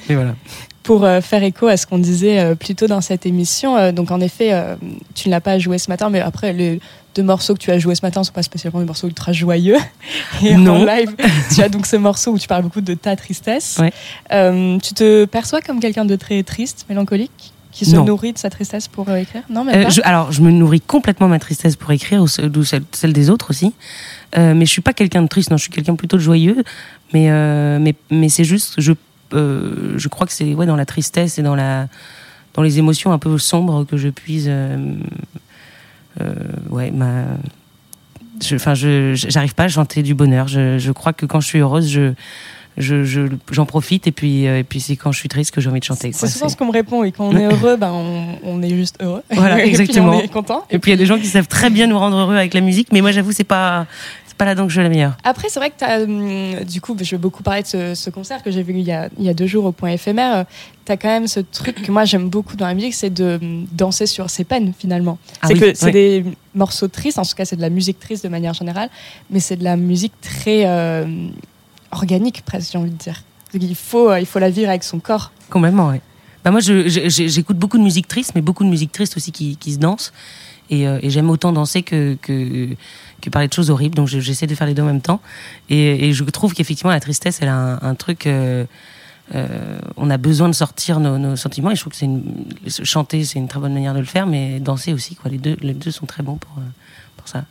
mais voilà. Pour euh, faire écho à ce qu'on disait euh, plus tôt dans cette émission, euh, donc en effet, tu ne l'as pas joué ce matin, mais après, les deux morceaux que tu as joués ce matin ne sont pas spécialement des morceaux ultra joyeux. Et en Non. live, tu as donc ce morceau où tu parles beaucoup de ta tristesse. Ouais. Euh, tu te perçois comme quelqu'un de très triste, mélancolique, qui se Non. nourrit de sa tristesse pour écrire? Non, même Euh, alors, je me nourris complètement de ma tristesse pour écrire, ou ce- ou celle, celle des autres aussi. Euh, mais je suis pas quelqu'un de triste, non, je suis quelqu'un plutôt de joyeux. Mais, mais, mais c'est juste, je, euh, je crois que c'est ouais, dans la tristesse et dans, la, dans les émotions un peu sombres que je puise. euh, euh, ouais, ma. Enfin, je, j'arrive pas à chanter du bonheur. Je, je crois que quand je suis heureuse, je. Je, je- j'en profite et puis, euh, et puis c'est quand je suis triste que j'ai envie de chanter. C'est quoi. souvent C'est- ce qu'on me répond. Et quand on est heureux, ben, on, on est juste heureux. Voilà, Et puis exactement. on est content. Et puis il y a des gens qui savent très bien nous rendre heureux avec la musique, mais moi j'avoue c'est pas pas que je la meilleure. Après, c'est vrai que tu as, du coup, je vais beaucoup parler de ce, ce concert que j'ai vu il y, a, il y a deux jours au point éphémère. Tu as quand même ce truc que moi j'aime beaucoup dans la musique, c'est de hum, danser sur ses peines finalement. Ah c'est oui, que c'est des morceaux tristes, en tout cas c'est de la musique triste de manière générale, mais c'est de la musique très euh, organique presque, j'ai envie de dire. Donc, il, faut, euh, il faut la vivre avec son corps. Complètement, ouais. Bah moi j'écoute beaucoup de musique triste, mais beaucoup de musique triste aussi qui, qui se danse. Et, euh, et j'aime autant danser que, que, que parler de choses horribles, donc je- j'essaie de faire les deux en même temps. Et, et je trouve qu'effectivement la tristesse, elle a un, un truc. euh, euh, on a besoin de sortir nos, nos sentiments et je trouve que c'est une, chanter c'est une très bonne manière de le faire, mais danser aussi quoi. Les deux, les deux sont très bons pour, euh, pour ça.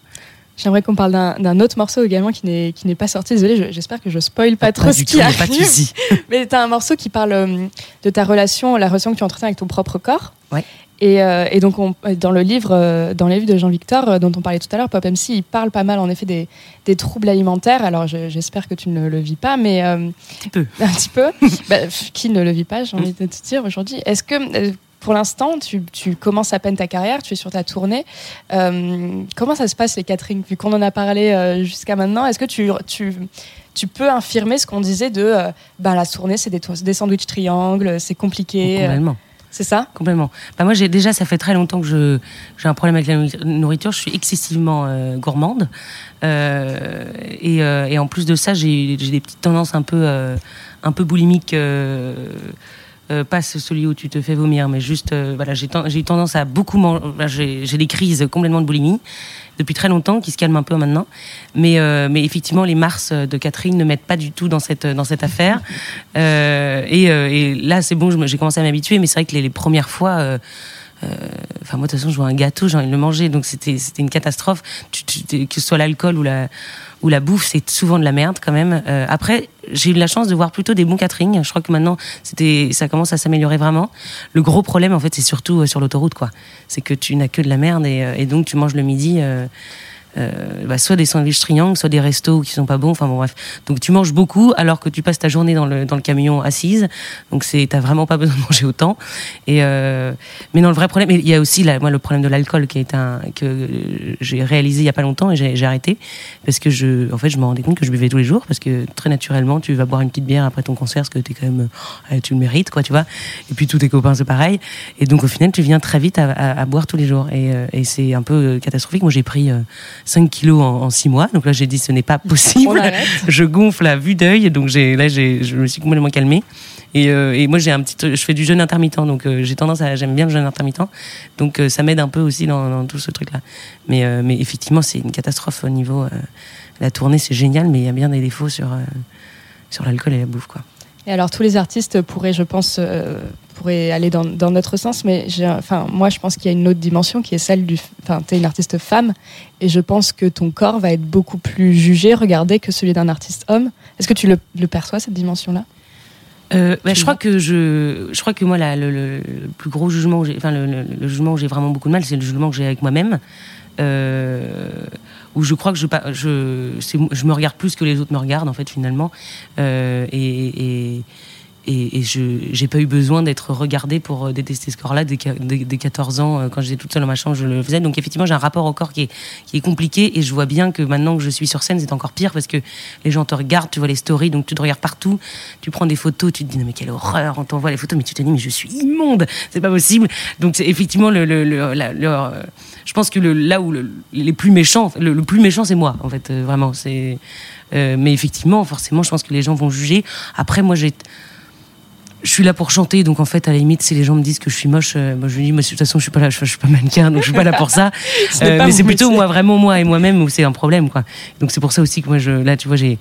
J'aimerais qu'on parle d'un autre morceau également qui n'est qui n'est pas sorti. Désolée, je- j'espère que je spoil pas trop Pas ce du qui tout, arrive. pas de. Mais t'as un morceau qui parle de ta relation, la relation que tu entretiens avec ton propre corps. Ouais. Et, euh, et donc on- dans le livre, euh, dans les livres de Jean Victor euh, dont on parlait tout à l'heure, Pop MC, il parle pas mal en effet des, des troubles alimentaires. Alors je- j'espère que tu ne le vis pas, mais Un petit peu. un petit peu. Bah, qui ne le vit pas, j'ai envie de te dire aujourd'hui. Est-ce que pour l'instant, tu, tu commences à peine ta carrière, tu es sur ta tournée. Comment ça se passe les catering Vu qu'on en a parlé jusqu'à maintenant, est-ce que tu, tu, tu peux infirmer ce qu'on disait de bah, la tournée, c'est des, des sandwichs triangles, c'est compliqué Complètement. C'est ça? Complètement. Bah moi, déjà, ça fait très longtemps que j'ai un problème avec la nourri- nourriture. Je suis excessivement euh, gourmande Euh, et, euh, et en plus de ça, j'ai des petites tendances un peu un peu boulimiques. Pas celui où tu te fais vomir, mais juste, voilà, j'ai eu tendance à beaucoup manger. J'ai des crises complètement de boulimie depuis très longtemps, qui se calment un peu maintenant. Mais, euh, mais effectivement, les mars de Catherine ne m'aident pas du tout dans cette, dans cette affaire. Euh, et, euh, et là, c'est bon, j'ai commencé à m'habituer, mais c'est vrai que les, les premières fois. Enfin, moi, de toute façon, je vois un gâteau, j'ai envie de le manger, donc c'était une catastrophe. Que ce soit l'alcool ou la, ou la bouffe, c'est souvent de la merde quand même. Euh, après, j'ai eu la chance de voir plutôt des bons catering. Je crois que maintenant, c'était, ça commence à s'améliorer vraiment. Le gros problème, en fait, c'est surtout euh, sur l'autoroute, quoi. C'est que tu n'as que de la merde et, euh, et donc tu manges le midi. euh, euh, bah, soit des sandwichs triangles, soit des restos qui sont pas bons. Enfin bon, bref. Donc tu manges beaucoup alors que tu passes ta journée dans le, dans le camion assise. Donc c'est, t'as vraiment pas besoin de manger autant. Et euh, mais non, le vrai problème, il y a aussi la, moi le problème de l'alcool qui est un que j'ai réalisé il y a pas longtemps et j'ai, arrêté parce que je, en fait, je me rendais compte que je buvais tous les jours parce que très naturellement, tu vas boire une petite bière après ton concert parce que t'es quand même, euh, tu le mérites, quoi, tu vois. Et puis tous tes copains c'est pareil. Et donc au final, tu viens très vite à, à- boire tous les jours et, euh, et c'est un peu euh, catastrophique. Moi, j'ai pris euh, 5 kilos en, en 6 mois, donc là j'ai dit ce n'est pas possible. je gonfle à vue d'œil, donc là je me suis complètement calmée. Et, euh, et moi j'ai un petit, je fais du jeûne intermittent, donc euh, j'ai tendance à, j'aime bien le jeûne intermittent, donc euh, ça m'aide un peu aussi dans, dans tout ce truc-là. Mais, mais effectivement, c'est une catastrophe au niveau. la tournée, c'est génial, mais il y a bien des défauts sur, sur l'alcool et la bouffe, quoi. Et alors tous les artistes pourraient, je pense, euh, pourraient aller dans, dans notre sens, mais enfin, moi je pense qu'il y a une autre dimension qui est celle du... Enfin, tu es une artiste femme, et je pense que ton corps va être beaucoup plus jugé, regardé que celui d'un artiste homme. Est-ce que tu le, le perçois, cette dimension-là? Euh, bah, je crois que je, je crois que moi la- le, le- le plus gros jugement, enfin le jugement où j'ai vraiment beaucoup de mal, c'est le jugement que j'ai avec moi-même, euh, où je crois que je, je, je me regarde plus que les autres me regardent en fait finalement, Euh, et, et et, je j'ai pas eu besoin d'être regardée pour euh, détester ce corps-là. Dès, dès, dès 14 ans euh, quand j'étais toute seule dans ma chambre je le faisais. Donc effectivement j'ai un rapport au corps qui est qui est compliqué et je vois bien que maintenant que je suis sur scène c'est encore pire parce que les gens te regardent tu vois les stories donc tu te regardes partout. Tu prends des photos tu te dis non mais quelle horreur on t'envoie les photos mais tu te dis mais je suis immonde c'est pas possible. Donc c'est effectivement le, je pense que le, là où le, les plus méchants le, le plus méchant c'est moi en fait euh, vraiment c'est euh, mais effectivement forcément je pense que les gens vont juger après moi j'ai je suis là pour chanter, donc en fait, à la limite, si les gens me disent que je suis moche, euh, moi je lui dis, moi, de toute façon, je suis pas là, je, je suis pas mannequin, donc je suis pas là pour ça. Mais c'est plutôt moi, vraiment moi et moi-même où c'est un problème, quoi. Donc c'est pour ça aussi que moi, je, là, tu vois, j'ai,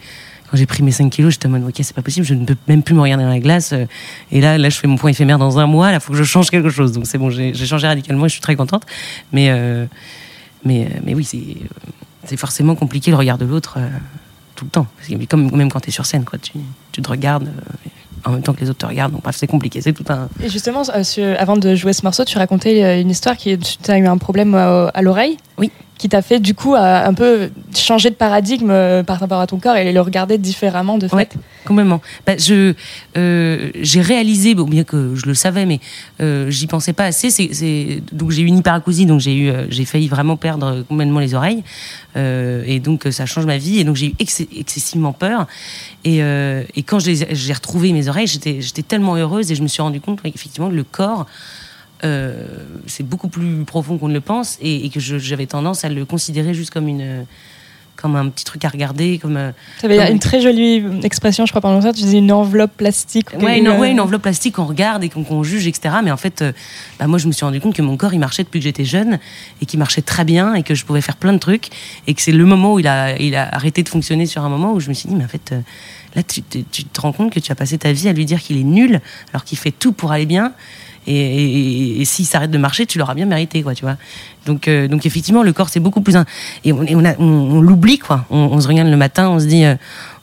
quand j'ai pris mes 5 kilos, j'étais en mode, ok, c'est pas possible, je ne peux même plus me regarder dans la glace. euh, et là, là, je fais mon point éphémère dans un mois, là, faut que je change quelque chose. Donc c'est bon, j'ai changé radicalement et je suis très contente. Mais, euh, mais, euh, mais oui, c'est, forcément compliqué le regard de l'autre euh, tout le temps. Comme, même quand tu es sur scène, quoi, tu, tu te regardes euh, en même temps que les autres te regardent. Donc bref, c'est compliqué, c'est tout un. Et justement, euh, sur- avant de jouer ce morceau, tu racontais une histoire qui tu as eu un problème à l'oreille. Oui. Qui t'a fait du coup euh, un peu changer de paradigme euh, par rapport à ton corps et le regarder différemment de fait? Ouais, complètement. Bah, je euh, j'ai réalisé, bon, bien que je le savais, mais euh, j'y pensais pas assez. C'est, donc j'ai eu une hyperacousie, donc j'ai eu, j'ai failli vraiment perdre complètement les oreilles, Euh, et donc ça change ma vie. Et donc j'ai eu ex- excessivement peur. Et, et quand j'ai retrouvé mes oreilles, j'étais, j'étais tellement heureuse et je me suis rendu compte qu'effectivement le corps euh, c'est beaucoup plus profond qu'on ne le pense et, et que j'avais tendance à le considérer juste comme une comme un petit truc à regarder comme euh, Tu avais comme- une très jolie expression, je crois, pendant ça. Tu disais une enveloppe plastique. Ouais, une, Euh, ouais, une enveloppe plastique qu'on regarde et qu'on juge, etc. Mais en fait, euh, bah, moi, je me suis rendu compte que mon corps, il marchait depuis que j'étais jeune et qu'il marchait très bien et que je pouvais faire plein de trucs et que c'est le moment où il a, il a arrêté de fonctionner sur un moment où je me suis dit, mais en fait, là, tu te rends compte que tu as passé ta vie à lui dire qu'il est nul alors qu'il fait tout pour aller bien. Et, et- et s'il s'arrête de marcher, tu l'auras bien mérité, quoi, tu vois. Donc, euh, donc effectivement, le corps, c'est beaucoup plus un... Et on, et on, a- on- on l'oublie, quoi. On, on se regarde le matin, on se dit... euh,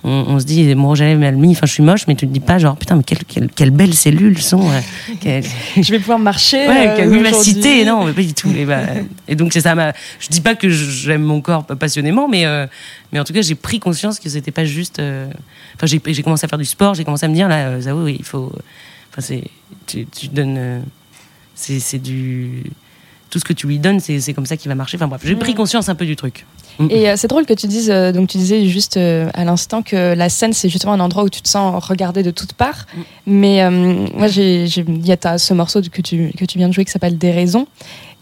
on, se dit, à lèvres mal mis, enfin, je suis moche, mais tu te dis pas, genre, putain, mais quelles quelle, quelle belles cellules sont. euh, quelle- Je vais pouvoir marcher. Ouais, euh, quelle vivacité, non, mais pas du tout. Et, bah, et donc c'est ça. m'a- Je dis pas que j'aime mon corps passionnément, mais euh, mais en tout cas j'ai pris conscience que c'était pas juste. Enfin, j'ai commencé à faire du sport, j'ai commencé à me dire là, Zao, oui, il faut. Enfin, c'est tu, tu donnes. euh, c'est c'est du tout ce que tu lui donnes, c'est c'est comme ça qu'il va marcher. Enfin bref, j'ai pris conscience un peu du truc. Mm. Et euh, c'est drôle que tu dises, euh, donc tu disais juste euh, à l'instant que la scène c'est justement un endroit où tu te sens regardé de toutes parts. Mm. Mais moi, il y a ce morceau que tu, que tu viens de jouer qui s'appelle Des raisons.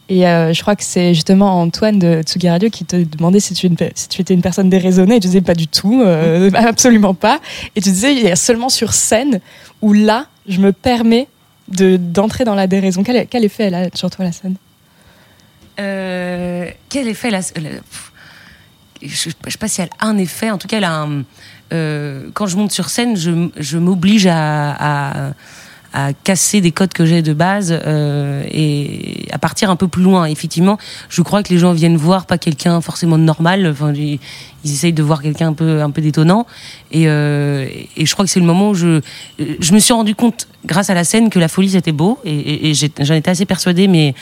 Et je crois que c'est justement Antoine de Tsugi Radio qui te demandait si tu, une si tu étais une personne déraisonnée. Et tu disais pas du tout, euh, absolument pas. Et tu disais, il y a seulement sur scène où là, je me permets de, d'entrer dans la déraison. Quel, effet elle a sur toi la scène Euh, quel effet la, la- pff, je, je sais pas si elle a un effet. En tout cas, euh, quand je monte sur scène, je, je m'oblige à, à casser des codes que j'ai de base euh, et à partir un peu plus loin. Effectivement, je crois que les gens viennent voir pas quelqu'un forcément normal. Enfin, ils, essayent de voir quelqu'un un peu un peu détonnant. Et, euh, et je crois que c'est le moment où je je me suis rendu compte grâce à la scène que la folie c'était beau et, et, j'en étais assez persuadée, mais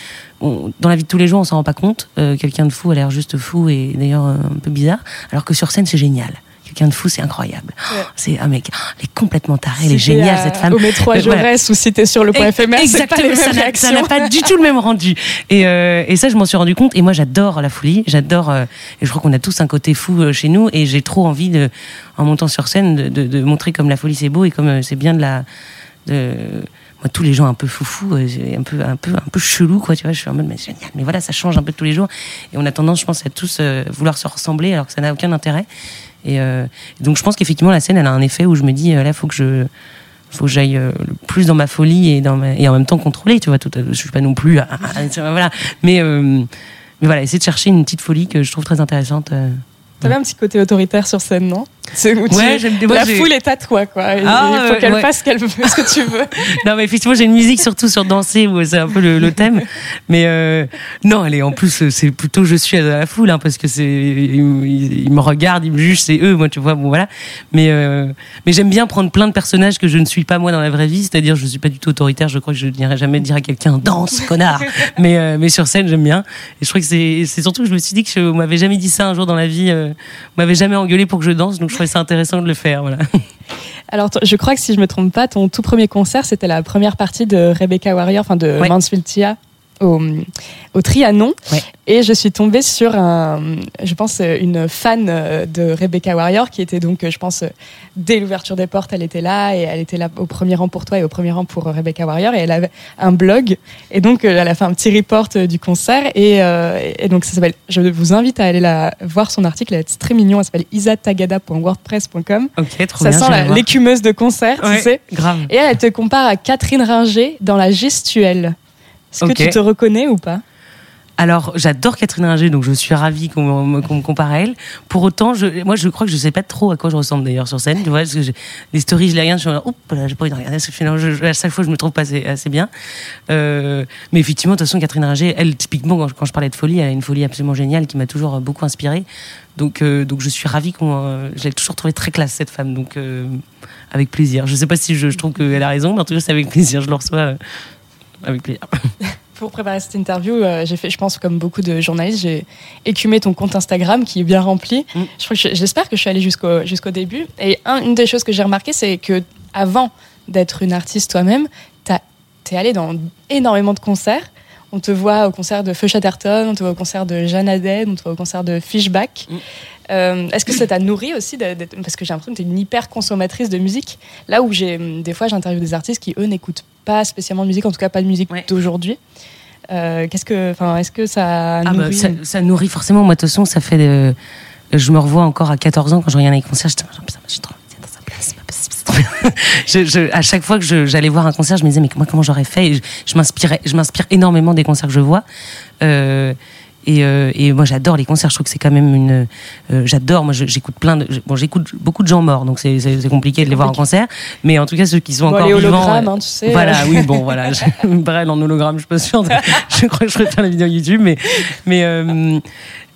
dans la vie de tous les jours on s'en rend pas compte. Euh, quelqu'un de fou a l'air juste fou et d'ailleurs euh, un peu bizarre, alors que sur scène c'est génial. Quelqu'un de fou, c'est incroyable. Ouais. C'est un mec, elle est complètement tarée, elle est géniale à- cette femme. Au métro à. Jaurès ou si t'es sur le point éphémère, mêmes ça n'a- pas du tout le même rendu. Et, euh, et ça, je m'en suis rendu compte. Et moi, j'adore la folie. J'adore. euh, et je crois qu'on a tous un côté fou euh, chez nous. Et j'ai trop envie de, en montant sur scène, de, de- de montrer comme la folie c'est beau et comme c'est bien de la. De, moi, tous les gens un peu foufou, un peu, un peu, un peu chelou, quoi. Tu vois, je suis en mode, mais génial. Mais voilà, ça change un peu tous les jours. Et on a tendance, je pense, à tous euh, vouloir se ressembler alors que ça n'a aucun intérêt. Et euh, donc, je pense qu'effectivement, la scène, elle a un effet où je me dis, euh, là, faut que je faut que j'aille euh, plus dans ma folie et dans et en même temps contrôler tu vois tout je suis pas non plus voilà. Mais mais voilà essayer de chercher une petite folie que je trouve très intéressante. T'avais un petit côté autoritaire sur scène, non? C'est où tu- Ouais, moi, la foule est à toi, quoi. Et Ah, il faut qu'elle ouais. fasse ce veut, ce que tu veux. non mais effectivement j'ai une musique surtout sur danser où c'est un peu le, le thème mais euh, non elle est en plus c'est plutôt je suis à la foule hein, parce que c'est ils, me- ils- ils me regardent ils me jugent c'est eux moi tu vois bon voilà mais euh, mais j'aime bien prendre plein de personnages que je ne suis pas moi dans la vraie vie c'est-à-dire je suis pas du tout autoritaire je crois que je n'irai jamais dire à quelqu'un danse connard mais euh, mais sur scène j'aime bien et je crois que c'est surtout que je me suis dit que je m'avait jamais dit ça un jour dans la vie on m'avait jamais engueulé pour que je danse donc je trouvais ça intéressant de le faire voilà Alors, je crois que si je me trompe pas, ton tout premier concert, c'était la première partie de Rebecca Warrior, enfin de Ouais. Mansfield Tia, au, au Trianon et je suis tombée sur un, je pense, une fan euh, de Rebecca Warrior qui était donc, je pense, dès l'ouverture des portes, elle était là et elle était là au premier rang pour toi et au premier rang pour Rebecca Warrior et elle avait un blog et donc elle a fait un petit report du concert et, et donc ça s'appelle, je vous invite à aller la, voir son article, c'est très mignon, elle s'appelle isatagada.wordpress.com. Ok, trop ça bien. sent l'écumeuse de concert, Ouais, tu sais. grave. Et elle, elle te compare à Catherine Ringer dans la gestuelle. Est-ce que tu te reconnais ou pas? Alors, j'adore Catherine Ringer, donc je suis ravie qu'on me, compare à elle. Pour autant, je, moi, je crois que je sais pas trop à quoi je ressemble d'ailleurs sur scène. Tu vois, parce que les stories, je les regarde, je suis là, oups, là, j'ai pas envie de regarder que je à chaque fois, je me trouve pas assez, assez bien. Euh, mais effectivement, de toute façon, Catherine Ringer, elle, typiquement, quand je, quand je parlais de folie, elle a une folie absolument géniale qui m'a toujours euh, beaucoup inspirée. Donc, euh, donc, je suis ravie qu'on, euh, je l'ai toujours trouvée très classe cette femme. Donc, avec plaisir. Je sais pas si je, trouve qu'elle a raison, mais en tout cas, c'est avec plaisir. Je le reçois avec plaisir. Pour préparer cette interview, euh, j'ai fait, je pense, comme beaucoup de journalistes, j'ai écumé ton compte Instagram qui est bien rempli. Mm. Je- J'espère que je suis allée jusqu'au jusqu'au début. Et un- une des choses que j'ai remarqué, c'est que avant d'être une artiste toi-même, tu es allée dans énormément de concerts. On te voit au concert de Feu Chatterton, on te voit au concert de Jeanne Haddad, on te voit au concert de Fishback. Mm. Euh, Est-ce que ça t'a nourri aussi Parce que j'ai l'impression que tu es une hyper consommatrice de musique. Là où j'ai des fois j'interviewe des artistes qui eux n'écoutent pas spécialement de musique, en tout cas pas de musique d'aujourd'hui. Euh, Qu'est-ce que, enfin, est-ce que ça Ah bah, nourrit ça, ça nourrit forcément. Moi, de toute façon, ça fait. euh, je me revois encore à 14 ans quand je regardais les concerts. J'étais putain, j'ai trop je, je- à chaque fois que j'allais voir un concert, je me disais, mais moi, comment j'aurais fait? Et Je, je m'inspirais, je m'inspire énormément des concerts que je vois. Euh, et, euh, et moi, j'adore les concerts. Je trouve que c'est quand même une. euh, j'adore. Moi, j'écoute plein de. Bon, j'écoute beaucoup de gens morts, donc c'est compliqué de les voir en concert. Mais en tout cas, ceux qui sont Bon, encore les vivants. hein, tu sais, Voilà, oui, bon, voilà. Brel en hologramme, je suis pas sûre. de- je crois que je ferais faire la vidéo YouTube, mais, mais,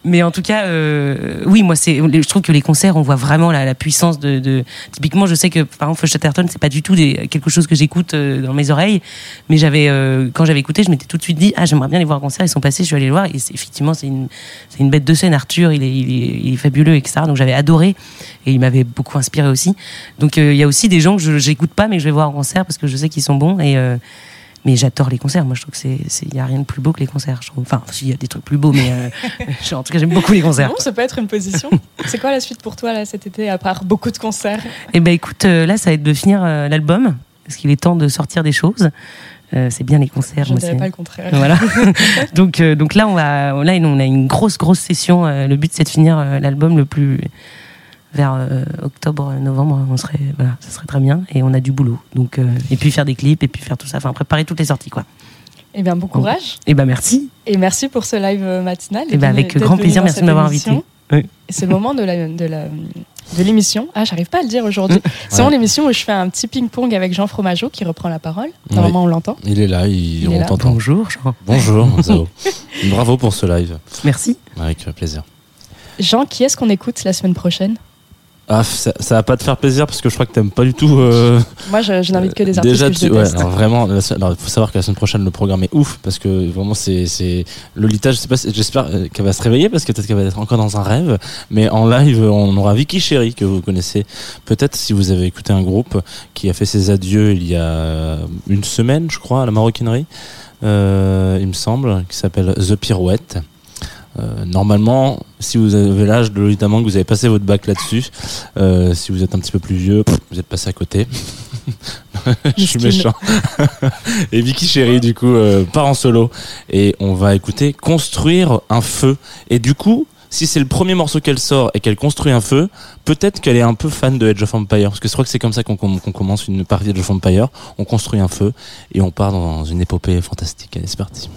mais en tout cas, euh, oui, moi, c'est, je trouve que les concerts, on voit vraiment la, puissance de, de- Typiquement, je sais que, par exemple, Chatterton, c'est pas du tout des, quelque chose que j'écoute euh, dans mes oreilles, mais j'avais, euh, quand j'avais écouté, je m'étais tout de suite dit, ah, j'aimerais bien les voir en concert. Ils sont passés, je suis allée les voir, et effectivement, c'est une, c'est une bête de scène. Arthur, il est, il est, il est fabuleux, etc. Donc j'avais adoré, et il m'avait beaucoup inspiré aussi. Donc euh, il y a aussi des gens que je j'écoute pas, mais que je vais voir en concert parce que je sais qu'ils sont bons, et euh, mais j'adore les concerts. Moi, je trouve que c'est, c'est, y a rien de plus beau que les concerts. Je trouve. Enfin, il y a des trucs plus beaux, mais euh, en tout cas, j'aime beaucoup les concerts. Non, ça peut être une position. C'est quoi la suite pour toi là cet été, à part beaucoup de concerts? Et ben, écoute, euh, là, ça va être de finir euh, l'album parce qu'il est temps de sortir des choses. C'est bien les concerts. Je ne dirais pas le contraire. Voilà. donc, donc là, on va, là, on a une grosse, grosse session. Le but, c'est de finir l'album le plus vers euh, octobre, novembre. On serait, voilà, ça serait très bien. Et on a du boulot. Donc, euh, et puis faire des clips, et puis faire tout ça. Enfin, préparer toutes les sorties, quoi. Eh bien, bon courage. Et ben, merci. Et merci pour ce live euh, matinal. Eh ben, avec grand plaisir. Merci de m'avoir invité. Oui. C'est le moment de la, de la, de l'émission. Ah, j'arrive pas à le dire aujourd'hui. C'est Ouais. vraiment l'émission où je fais un petit ping-pong avec Jean Fromageau qui reprend la parole. Normalement, on l'entend. Il est là, il, Il on t'entend. Bonjour, Jean. Bonjour, Zao. Bravo pour ce live. Merci. Avec plaisir. Jean, qui est-ce qu'on écoute la semaine prochaine? Ah, ça, ça va pas te faire plaisir parce que je crois que t'aimes pas du tout. euh, Moi, je, je n'invite que des artistes Déjà, que je tu- ouais, alors vraiment, il faut savoir que la semaine prochaine, le programme est ouf parce que vraiment, c'est, Lolita. Je sais pas, j'espère euh, qu'elle va se réveiller parce que peut-être qu'elle va être encore dans un rêve. Mais en live, on aura Vicky Chéri que vous connaissez peut-être si vous avez écouté un groupe qui a fait ses adieux il y a une semaine, je crois, à la maroquinerie, euh, il me semble, qui s'appelle The Pirouette. Euh, normalement, si vous avez l'âge de Lolita Mang, vous avez passé votre bac là-dessus. Euh, si vous êtes un petit peu plus vieux, vous êtes passé à côté. Je suis méchant. et Vicky Chéri, du coup, euh, part en solo. Et on va écouter Construire un feu. Et du coup, si c'est le premier morceau qu'elle sort et qu'elle construit un feu, peut-être qu'elle est un peu fan de Edge of Empire. Parce que je crois que c'est comme ça qu'on qu'on commence une partie d'Edge of Empire. On construit un feu et on part dans une épopée fantastique. Allez, c'est parti.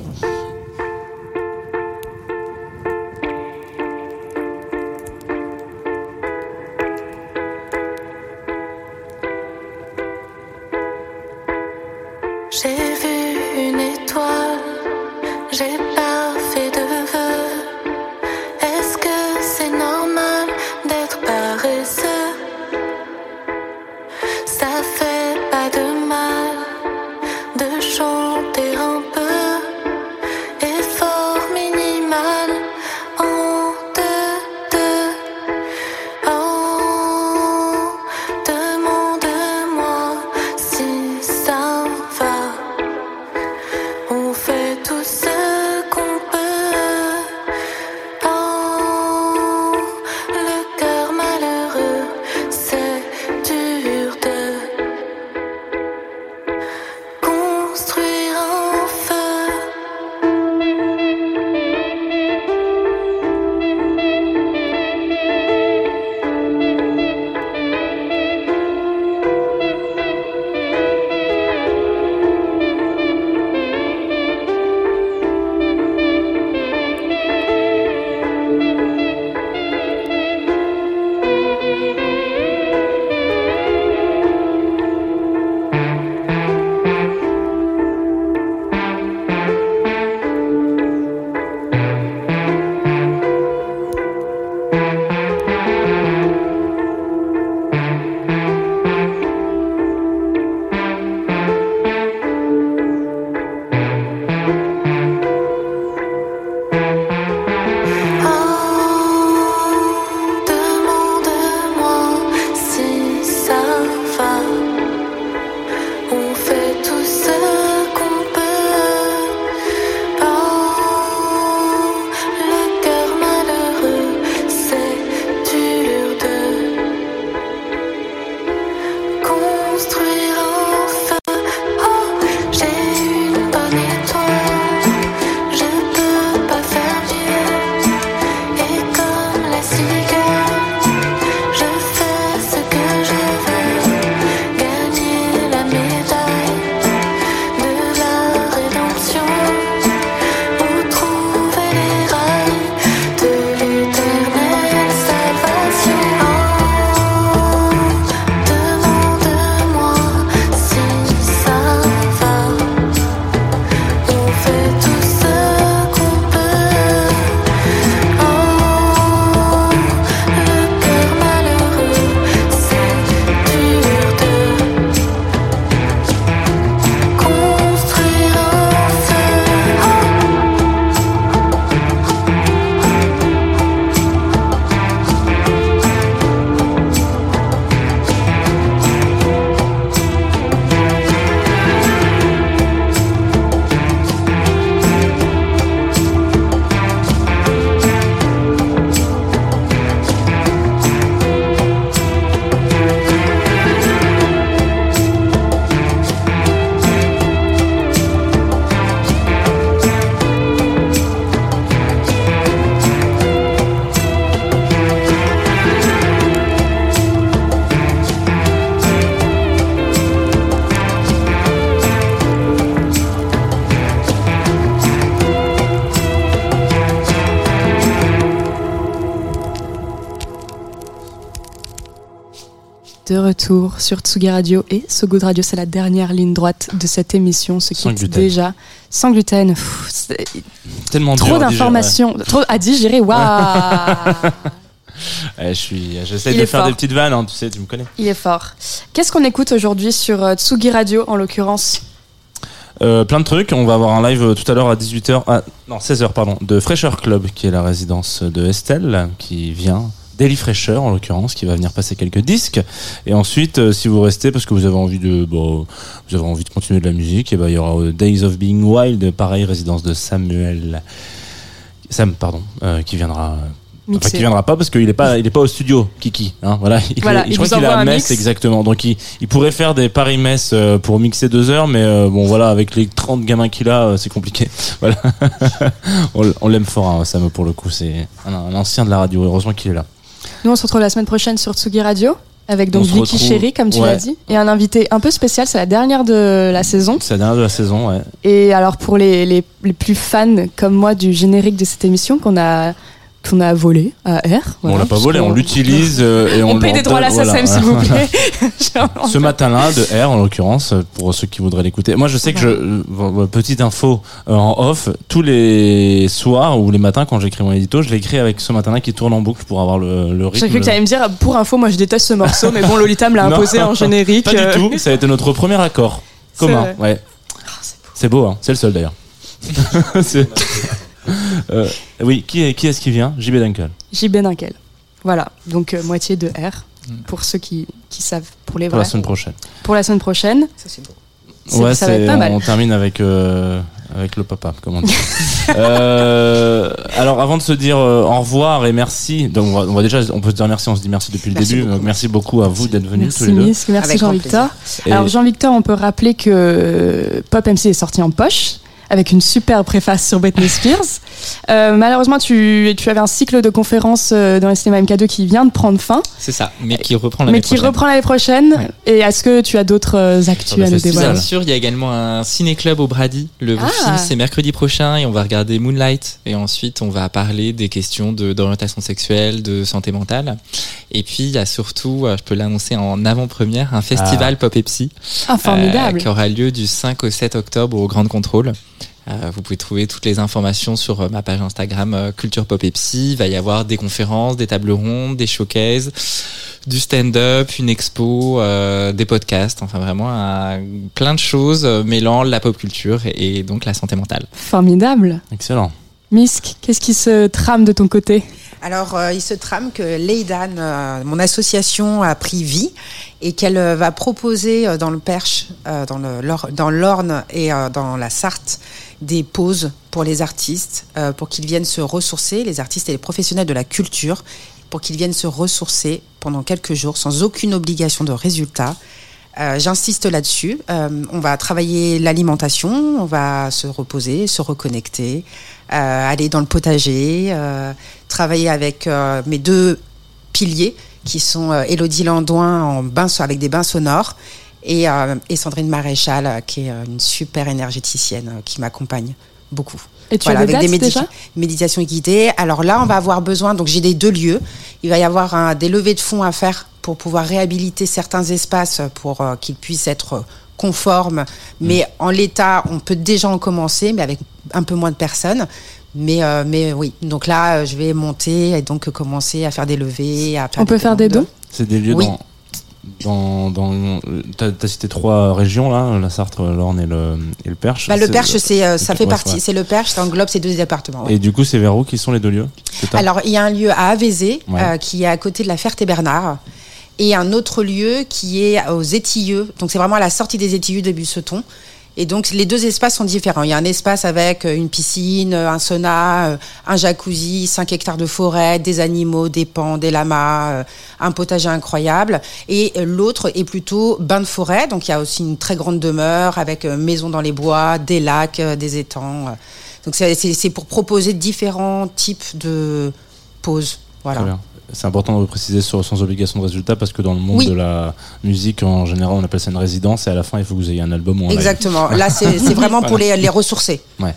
Retour sur Tsugi Radio et So Good Radio, c'est la dernière ligne droite de cette émission, ce qui est déjà sans gluten. Pff, Tellement trop d'informations, trop à digérer. Waouh ouais. Ouais, je suis, j'essaie de faire fort. des petites vannes, hein, tu sais, tu me connais. Il est fort. Qu'est-ce qu'on écoute aujourd'hui sur euh, Tsugi Radio en l'occurrence? Euh, plein de trucs. On va avoir un live euh, tout à l'heure à 18h, ah, non 16h pardon, de Fraîcheur Club, qui est la résidence de Estelle, qui vient. Daily Fraîcheur en l'occurrence, qui va venir passer quelques disques. Et ensuite, euh, si vous restez parce que vous avez envie de, bon, vous avez envie de continuer de la musique, et ben il y aura euh, Days of Being Wild, pareil résidence de Samuel, Sam pardon, euh, qui viendra. Enfin, qui viendra pas parce qu'il est pas, il est pas au studio, Kiki. Hein, voilà. Il, Voilà, je il crois qu'il est à Metz exactement. Donc il, il pourrait faire des Paris-Metz pour mixer deux heures, mais euh, bon voilà, avec les 30 gamins qu'il a, c'est compliqué. Voilà. on l'aime fort, hein, Sam pour le coup. C'est un, un ancien de la radio. Heureusement qu'il est là. Nous, on se retrouve la semaine prochaine sur Tsugi Radio avec donc Vicky retrouve- Chéri, comme tu ouais. l'as dit, et un invité un peu spécial. C'est la dernière de la saison. C'est la dernière de la saison. Ouais. Et alors pour les, les, les plus fans comme moi du générique de cette émission qu'on a qu'on a volé à R. Voilà, on l'a pas volé, on l'utilise euh, et on, On paye des droits à la voilà. s'il vous plaît. Ce matin-là, de R en l'occurrence, pour ceux qui voudraient l'écouter. Moi, je sais que je, euh, petite info euh, en off, tous les soirs ou les matins quand j'écris mon édito, je l'écris avec ce matin-là qui tourne en boucle pour avoir le, le rythme. J'ai cru que tu allais me dire, pour info, moi je déteste ce morceau, mais bon, Lolita me l'a imposé en générique. Pas du tout, ça a été notre premier accord commun. Ouais. c'est beau, hein. c'est le seul d'ailleurs. Euh, oui, qui est, qui est-ce qui vient JB Dunkel. JB Dunkel. Voilà, donc euh, moitié de R, pour ceux qui, qui savent, pour les pour la vrais. semaine prochaine. Pour la semaine prochaine. Ça, c'est beau. Ouais, ça va être pas mal. on termine avec, euh, avec le papa, comme on dit. Euh, alors, avant de se dire euh, au revoir et merci, donc on va, on va déjà, on peut se dire merci, on se dit merci depuis le Merci début. beaucoup. donc merci beaucoup à vous d'être venus tous Merci les deux. Merci Jean-Victor. Et- Alors Jean-Victor, on peut rappeler que Pop MC est sorti en poche avec une super préface sur Britney Spears. Euh, malheureusement, tu, tu avais un cycle de conférences euh, dans le cinéma MK2 qui vient de prendre fin, C'est ça, mais qui reprend l'année mais qui prochaine. reprend l'année prochaine. Ouais. Et est-ce que tu as d'autres euh, actus Sur le à nous dévoiler Bien sûr, il y a également un ciné-club au Brady. Le Ah. film, c'est mercredi prochain et on va regarder Moonlight. Et ensuite, on va parler des questions de- d'orientation sexuelle, de santé mentale. Et puis, il y a surtout, je peux l'annoncer en avant-première, un festival Pop et Psy. Ah, formidable. euh, qui aura lieu du 5 au 7 octobre au Grand Contrôle. Euh, vous pouvez trouver toutes les informations sur euh, ma page Instagram euh, Culture Pop et Psy. Il va y avoir des conférences, des tables rondes, des showcases, du stand-up, une expo, euh, des podcasts. Enfin, vraiment plein de choses euh, mêlant la pop culture et, et donc la santé mentale. Formidable. Excellent. Misk, qu'est-ce qui se trame de ton côté? Alors, euh, il se trame que Leidan, euh, mon association, a pris vie et qu'elle euh, va proposer euh, dans le Perche, euh, dans l'Orne et euh, dans la Sarthe des pauses pour les artistes, euh, pour qu'ils viennent se ressourcer, les artistes et les professionnels de la culture, pour qu'ils viennent se ressourcer pendant quelques jours sans aucune obligation de résultat. Euh, J'insiste là-dessus. Euh, on va travailler l'alimentation, on va se reposer, se reconnecter, aller dans le potager, travailler avec mes deux piliers qui sont Élodie Landouin en avec des bains sonores et, euh, et Sandrine Maréchal euh, qui est euh, une super énergéticienne qui m'accompagne beaucoup. Et tu Voilà, as des avec des dates médi- déjà? méditations guidées. Alors là, on va avoir besoin, donc j'ai des deux lieux. Il va y avoir un, des levées de fonds à faire pour pouvoir réhabiliter certains espaces pour euh, qu'ils puissent être conformes. Mais en l'état, on peut déjà en commencer, mais avec un peu moins de personnes. Mais, euh, mais oui, donc là, je vais monter et donc commencer à faire des levées. À faire On peut faire des dons? C'est des lieux Oui. dans. Dans, dans, t'as, as cité trois régions là, la Sarthe, l'Orne et le, et le Perche. Bah, le Perche, c'est, euh, ça fait ouais, partie. ouais. C'est le Perche, ça englobe ces deux départements. ouais. Et du coup, c'est vers où qui sont les deux lieux Alors, il y a un lieu à Avézé, euh, qui est à côté de la Ferté-Bernard, et un autre lieu qui est aux Étilleux. Donc, c'est vraiment à la sortie des Étilleux de Busseton. Et donc, les deux espaces sont différents. Il y a un espace avec euh, une piscine, euh, un sauna, euh, un jacuzzi, 5 hectares de forêt, des animaux, des pans, des lamas, un potager incroyable. Et l'autre est plutôt bain de forêt. Donc, il y a aussi une très grande demeure avec maison dans les bois, des lacs, des étangs. Donc, c'est pour proposer différents types de pauses. Voilà. C'est important de le préciser sur, sans obligation de résultat parce que dans le monde Oui. de la musique, en général, on appelle ça une résidence et à la fin, il faut que vous ayez un album ou un live. Exactement. Là, c'est vraiment pour les, les ressourcer. Très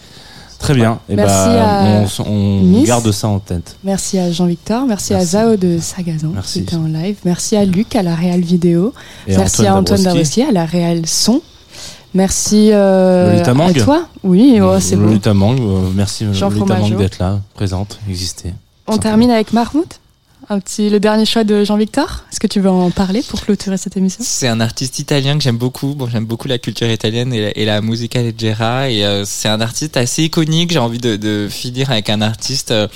Très bien. Et Merci bah, à on, garde ça en tête. Merci à Jean-Victor, merci, Merci. à Zao de Sagazan Merci. qui était en live, merci à Luc à la réal vidéo, Et merci à Antoine Dabrowski. À la réal son, merci euh, Lolita à toi. Oui, oh, c'est bon. Lolita Mang, euh, merci Jean Lolita Mang d'être là, présente, exister. On termine avec Mahmoud. Un petit, le dernier choix de Jean-Victor. Est-ce que tu veux en parler pour clôturer cette émission? C'est un artiste italien que j'aime beaucoup. Bon, j'aime beaucoup la culture italienne et la, et la musica leggera. Et euh, c'est un artiste assez iconique. J'ai envie de, de finir avec un artiste, euh,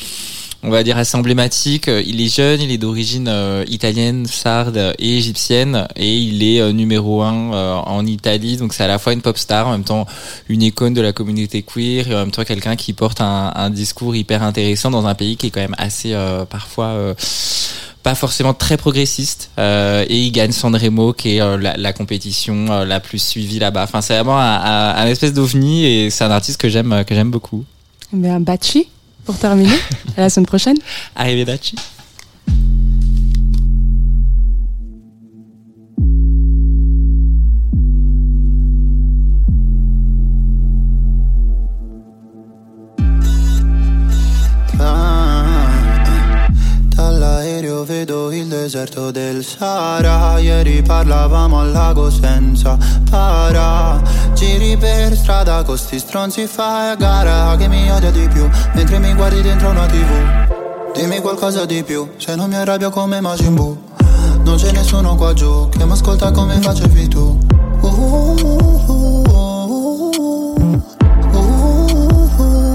on va dire assez emblématique. Euh, Il est jeune, il est d'origine euh, italienne, sarde et égyptienne, et il est euh, numéro un en Italie. Donc c'est à la fois une pop star, en même temps une icône de la communauté queer, et en même temps quelqu'un qui porte un, un discours hyper intéressant dans un pays qui est quand même assez parfois pas forcément très progressiste et il gagne Sanremo qui est la, compétition la plus suivie là-bas. Enfin c'est vraiment un, un- un espèce d'ovni et c'est un artiste que j'aime que j'aime beaucoup. Eh bien, Bachi, pour terminer. à la semaine prochaine. Arrivederci. Dall'aereo vedo il deserto del Sahara. Ieri parlavamo al lago senza para. Giri per strada con sti stronzi fai a gara. Che mi odia di più mentre mi guardi dentro una tv Dimmi qualcosa di più se non mi arrabbio come Majin Buu. Non c'è nessuno qua giù che mi ascolta come facevi tu. Uh, uh, uh, uh, uh, uh.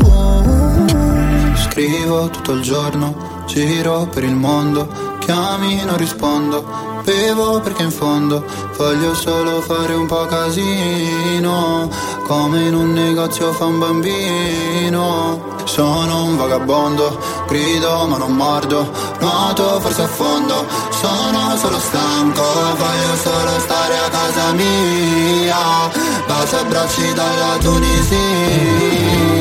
Scrivo tutto il giorno, giro per il mondo, chiami non rispondo, bevo perché in fondo voglio solo fare un po' casino, come in un negozio fa un bambino. Sono un vagabondo, grido ma non mordo, nuoto forse a fondo, sono solo stanco, voglio solo stare a casa mia, bacio abbracci dalla Tunisia.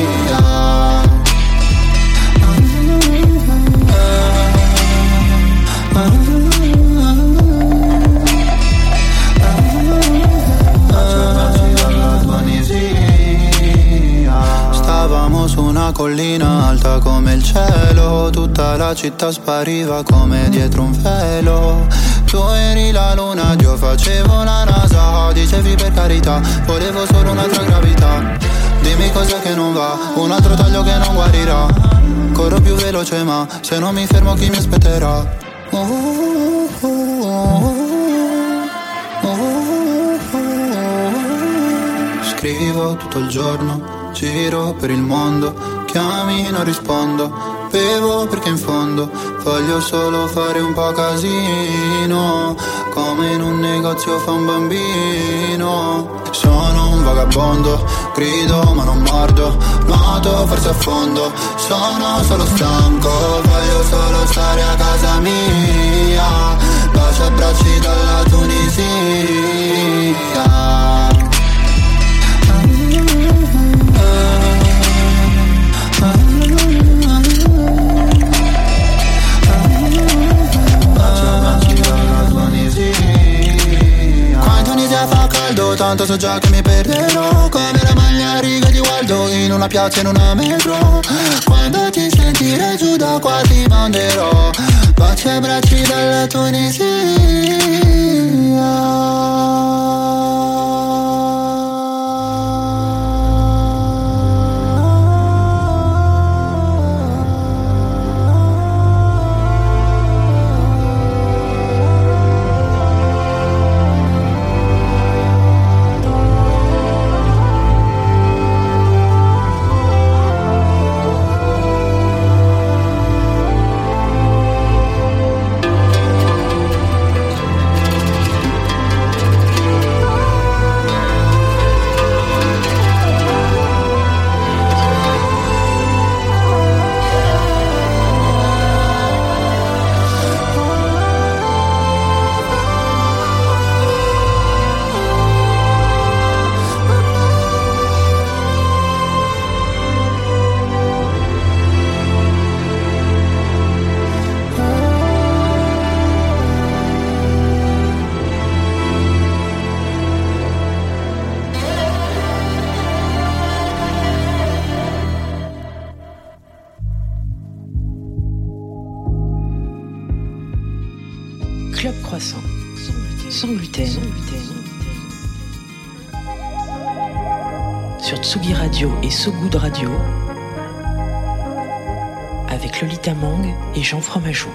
Una collina alta come il cielo, tutta la città spariva come dietro un velo. Tu eri la luna, io facevo la NASA, dicevi per carità, volevo solo un'altra gravità. Dimmi cosa che non va, un altro taglio che non guarirà. Corro più veloce ma se non mi fermo chi mi aspetterà? Scrivo tutto il giorno, giro per il mondo, chiami non rispondo, bevo perché in fondo voglio solo fare un po' casino, come in un negozio fa un bambino. Sono un vagabondo, grido ma non mordo, nuoto forse a fondo, sono solo stanco, voglio solo stare a casa mia, bacio abbracci dalla Tunisia. Tanto so già che mi perderò. Come la maglia a righe di Waldo in una piazza in una metro. Quando ti sentirai giù da qua ti manderò. Baci e abbracci dalla Tunisia Et So Good Radio. Avec Lolita Mang et Jean Fromageau.